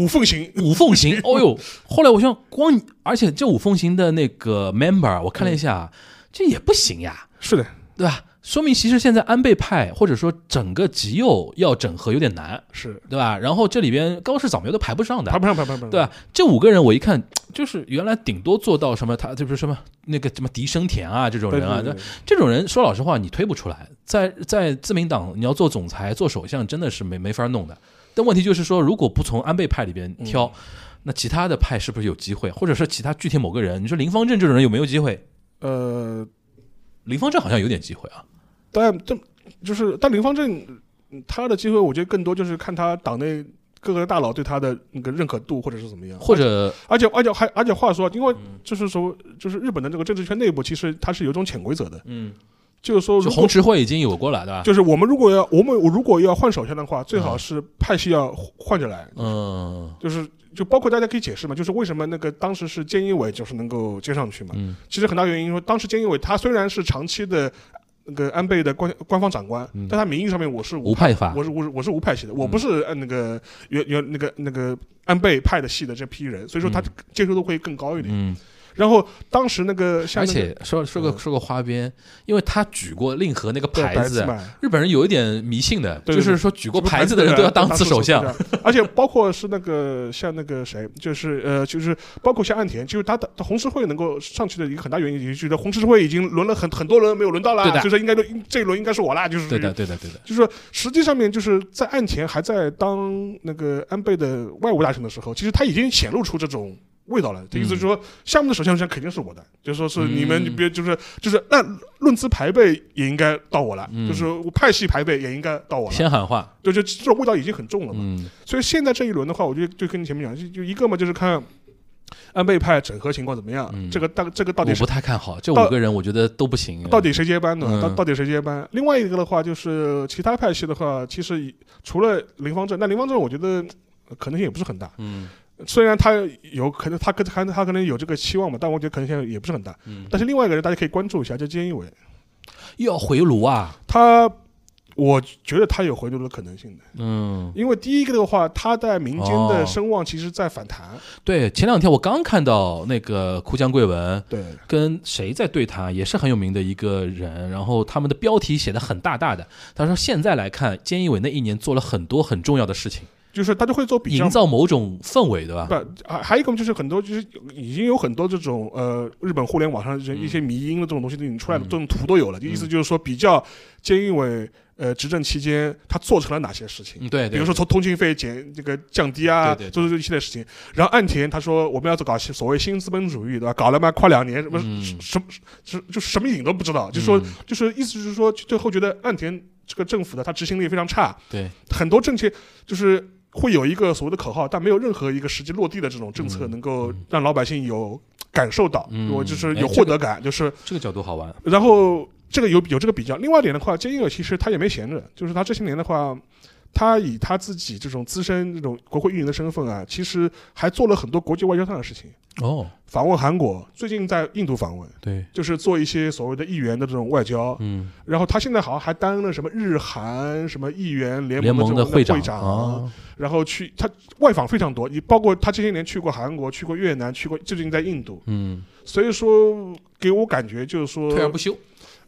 五凤行，五凤行，[laughs] 哦呦！后来我想，光而且这五凤行的那个 member，我看了一下，这也不行呀，是的，对吧？说明其实现在安倍派或者说整个极右要整合有点难，是对吧？然后这里边高市早苗都排不上的排，不上，排不上，排不上。对吧？这五个人我一看，就是原来顶多做到什么，他就是什么那个什么狄生田啊这种人啊，对对这种人说老实话你推不出来，在在自民党你要做总裁做首相真的是没没法弄的。但问题就是说，如果不从安倍派里边挑，嗯那其他的派是不是有机会？或者说其他具体某个人，你说林方正这种人有没有机会？呃，林方正好像有点机会啊。但这就是，但林方正嗯他的机会，我觉得更多就是看他党内各个大佬对他的那个认可度，或者是怎么样。或者而且而且还而且话说，因为嗯就是说，就是日本的这个政治圈内部，其实它是有一种潜规则的，嗯，就是说，红池会已经有过了，对吧？就是我们如果要我们如果要换首相的话，最好是派系要换着来，嗯就是。就包括大家可以解释嘛，就是为什么那个当时是菅义伟就是能够接上去嘛？嗯其实很大原因说，当时菅义伟他虽然是长期的那个安倍的官官方长官，嗯但他名义上面我是无派法我是我是我是无派系的，我不是按那个原原那个那个安倍派的系的这批人，所以说他嗯接受度会更高一点。嗯，然后当时那个像而那个且说说个嗯说个花边，因为他举过令和那个牌子，嘛，日本人有一点迷信的，对对就是说举过牌子的人都要当次首相。，而且包括是那个像那个谁，就是呃，就是包括像岸田，就是他的他红十字会能够上去的一个很大原因，也觉得红十字会已经轮了很很多轮没有轮到啦，对的就是应该轮这一轮应该是我啦，就是对的，对的，对的。就是说，实际上面就是在岸田还在当那个安倍的外务大臣的时候，其实他已经显露出这种味道了。这意思就是说，项目的首相权肯定是我的，就说是你们你别就是就是那论资排辈也应该到我了，嗯就是我派系排辈也应该到我了，先喊话，就就这种味道已经很重了嘛。嗯所以现在这一轮的话，我就就跟你前面讲，就就一个嘛，就是看安倍派整合情况怎么样，嗯这个大这个到底是我不太看好这五个人，我觉得都不行。到底谁接班呢？嗯到到底谁接班？另外一个的话，就是其他派系的话，其实除了林方正，那林方正我觉得呃可能性也不是很大。嗯虽然他有可能他跟他他可能有这个期望嘛，但我觉得可能性也不是很大。嗯，但是另外一个人大家可以关注一下，叫菅义伟，又要回炉啊，他我觉得他有回炉的可能性的，嗯，因为第一个的话，他在民间哦的声望其实在反弹。对，前两天我刚看到那个哭江贵文对，跟谁在对谈，也是很有名的一个人，然后他们的标题写的很大大的，他说现在来看，菅义伟那一年做了很多很重要的事情，就是他就会做比较营。造某种氛围，对吧？不，还还有一个就是很多就是已经有很多这种呃日本互联网上一些迷因的这种东西已经出来了，这种图都有了。就意思就是说比较菅义伟呃执政期间他做成了哪些事情，嗯，对，对比如说从通信费减这个降低啊，做出这一系列事情。然后岸田他说我们要搞所谓新资本主义，对吧？搞了嘛，快两年，什么嗯什么什就是什么影都不知道，就说嗯就是意思就是说最后觉得岸田这个政府的他执行力非常差，对，很多政策就是会有一个所谓的口号，但没有任何一个实际落地的这种政策嗯能够让老百姓有感受到，嗯我就是有获得感，就是这个角度好玩。然后这个有有这个比较。另外一点的话，菅义伟其实他也没闲着，就是他这些年的话。他以他自己这种资深这种国会议员的身份啊，其实还做了很多国际外交上的事情，哦，访问韩国，最近在印度访问，对，就是做一些所谓的议员的这种外交。嗯，然后他现在好像还担任了什么日韩什么议员联联盟盟的这种会长长啊，然后去他外访非常多，你包括他这些年去过韩国、去过越南、去过最近在印度，嗯，所以说给我感觉就是说，退而不休，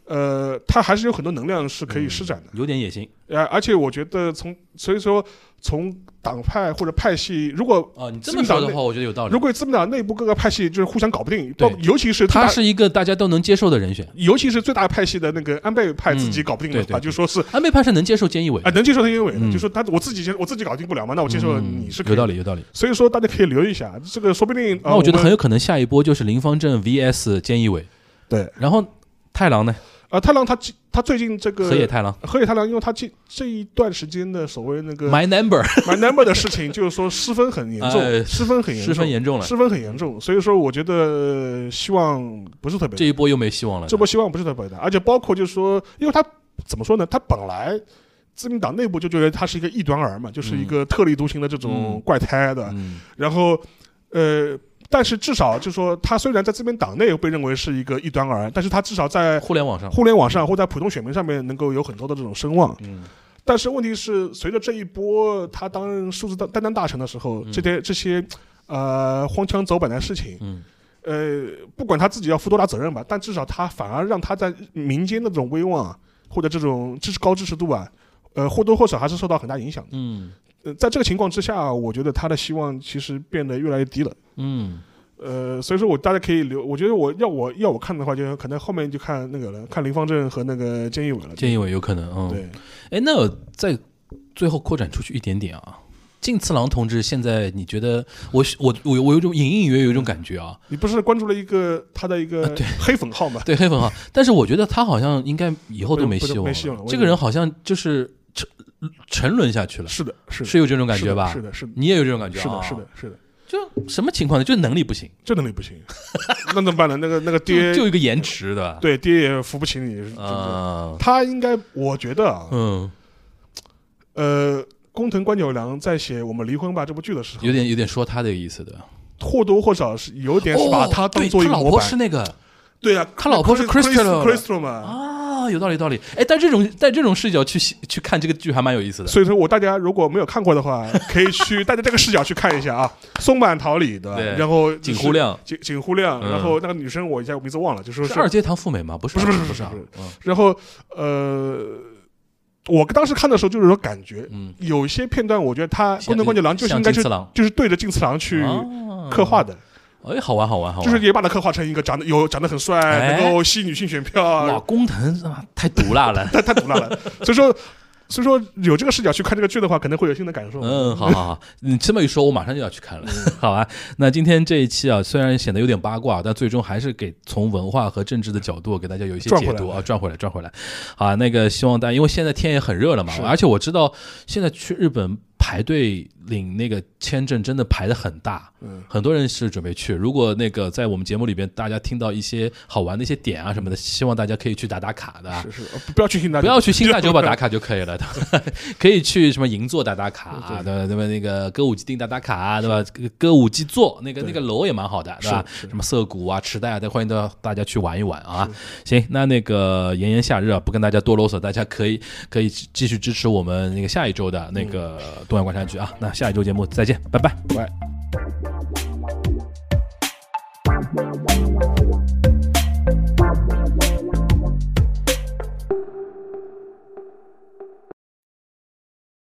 呃，他还是有很多能量是可以施展的。有点野心呃，而且我觉得从所以说从党派或者派系，如果哦。你这么说的话，我觉得有道理如。果自民党内部各个派系就是互相搞不定，尤其是他是一个大家都能接受的人选。尤其是最大派系的那个安倍派自己搞不定的话，就说是安倍派是能接受菅义伟啊、，能接受菅义伟的，嗯就说他我自己先我自己搞定不了嘛，那我接受嗯你是可以有道理，。有道理。所以说大家可以留意一下，这个说不定。呃那我觉得很有可能下一波就是林方正 VS 菅义伟，对然后太郎呢，啊，太郎他他最近这个河野太郎河野太郎，因为他这这一段时间的所谓那个 My Number My Number 的事情，就是说失分很严重，哎失分很严重，失分严重了，失分很严重，所以说我觉得呃希望不是特别大，这一波又没希望了。这波希望不是特别大，而且包括就是说，因为他怎么说呢，他本来。自民党内部就觉得他是一个异端儿嘛，就是一个特立独行的这种嗯怪胎的。嗯，然后，呃，但是至少就是说，他虽然在这边党内被认为是一个异端儿，但是他至少在互联网上，互联网上或在普通选民上面能够有很多的这种声望。嗯。但是问题是，随着这一波他当任数字担担当大臣的时候，嗯。这些这些呃荒腔走板的事情，嗯。呃，不管他自己要负多大责任吧，但至少他反而让他在民间的这种威望啊，或者这种支持高支持度啊，呃，或多或少还是受到很大影响的。嗯呃，在这个情况之下，我觉得他的希望其实变得越来越低了。嗯，呃，所以说我大家可以留，我觉得我要我要我看的话，就可能后面就看那个了，看林方正和那个菅义伟了。菅义伟有可能，嗯，对，哎，那我再最后扩展出去一点点啊。近次郎同志，现在你觉得我我我我有种隐隐约约有一种感觉啊，你不是关注了一个他的一个对黑粉号吗？对黑粉号，但是我觉得他好像应该以后都没希望没希望了这个人好像就是沉沉沦下去了，是的，是的，是有这种感觉吧？是的，是的，你也有这种感觉？啊？是的，是的，是的，就什么情况呢？就能力不行，这能力不行，[laughs] 那怎么办呢？那个那个爹就一个延迟的，对爹也扶不起你，啊，他应该，我觉得啊，嗯，呃，工藤官九郎在写《我们离婚吧》这部剧的时候，有点有点说他的意思的，或多或少是有点是把哦他当做一个模板。他老婆是。那个对啊，他老婆是 Crystal Crystal 嘛。啊，有道理有道理。哎，但这种在这种视角去去看这个剧还蛮有意思的。所以说我大家如果没有看过的话，可以去 [laughs] 带着这个视角去看一下啊，松坂桃李对吧？然后井户亮。井井户亮，嗯。然后那个女生我一下名字忘了，就说是二阶堂富美吗？不是，不是不是不是然后呃，我当时看的时候就是说感觉，嗯，有些片段我觉得他宫藤官九郎就是像应该是就是对着金次郎去啊。刻画的，哎，好玩好玩好玩，就是也把他刻画成一个长得有长得很帅，哎能够吸女性选票哇，啊，工藤啊太毒辣了。[laughs] 太太毒辣了。所以说，所以说有这个视角去看这个剧的话，可能会有新的感受。嗯，好好好，你这么一说，我马上就要去看了。好啊，那今天这一期啊，虽然显得有点八卦，但最终还是给从文化和政治的角度给大家有一些解读啊，转回来，转回来。好啊，那个希望大家，因为现在天也很热了嘛，而且我知道现在去日本排队领那个签证真的排的很大，嗯，很多人是准备去。如果那个在我们节目里边大家听到一些好玩的一些点啊什么的，希望大家可以去打打卡的啊。是是，呃不要去新大，不要去新大酒吧打卡就可以了，可以去什么银座打打卡，对 [laughs] 对吧？对吧？那个歌舞伎町打打卡，对吧？歌歌舞伎座那个那个楼也蛮好的，对吧？是是什么涩谷啊、池袋啊，都欢迎到大家去玩一玩啊。行，那那个炎炎夏日啊，不跟大家多啰嗦，大家可以可以继续支持我们那个下一周的那个东亚观察局啊。那下一周节目再见，拜拜。拜。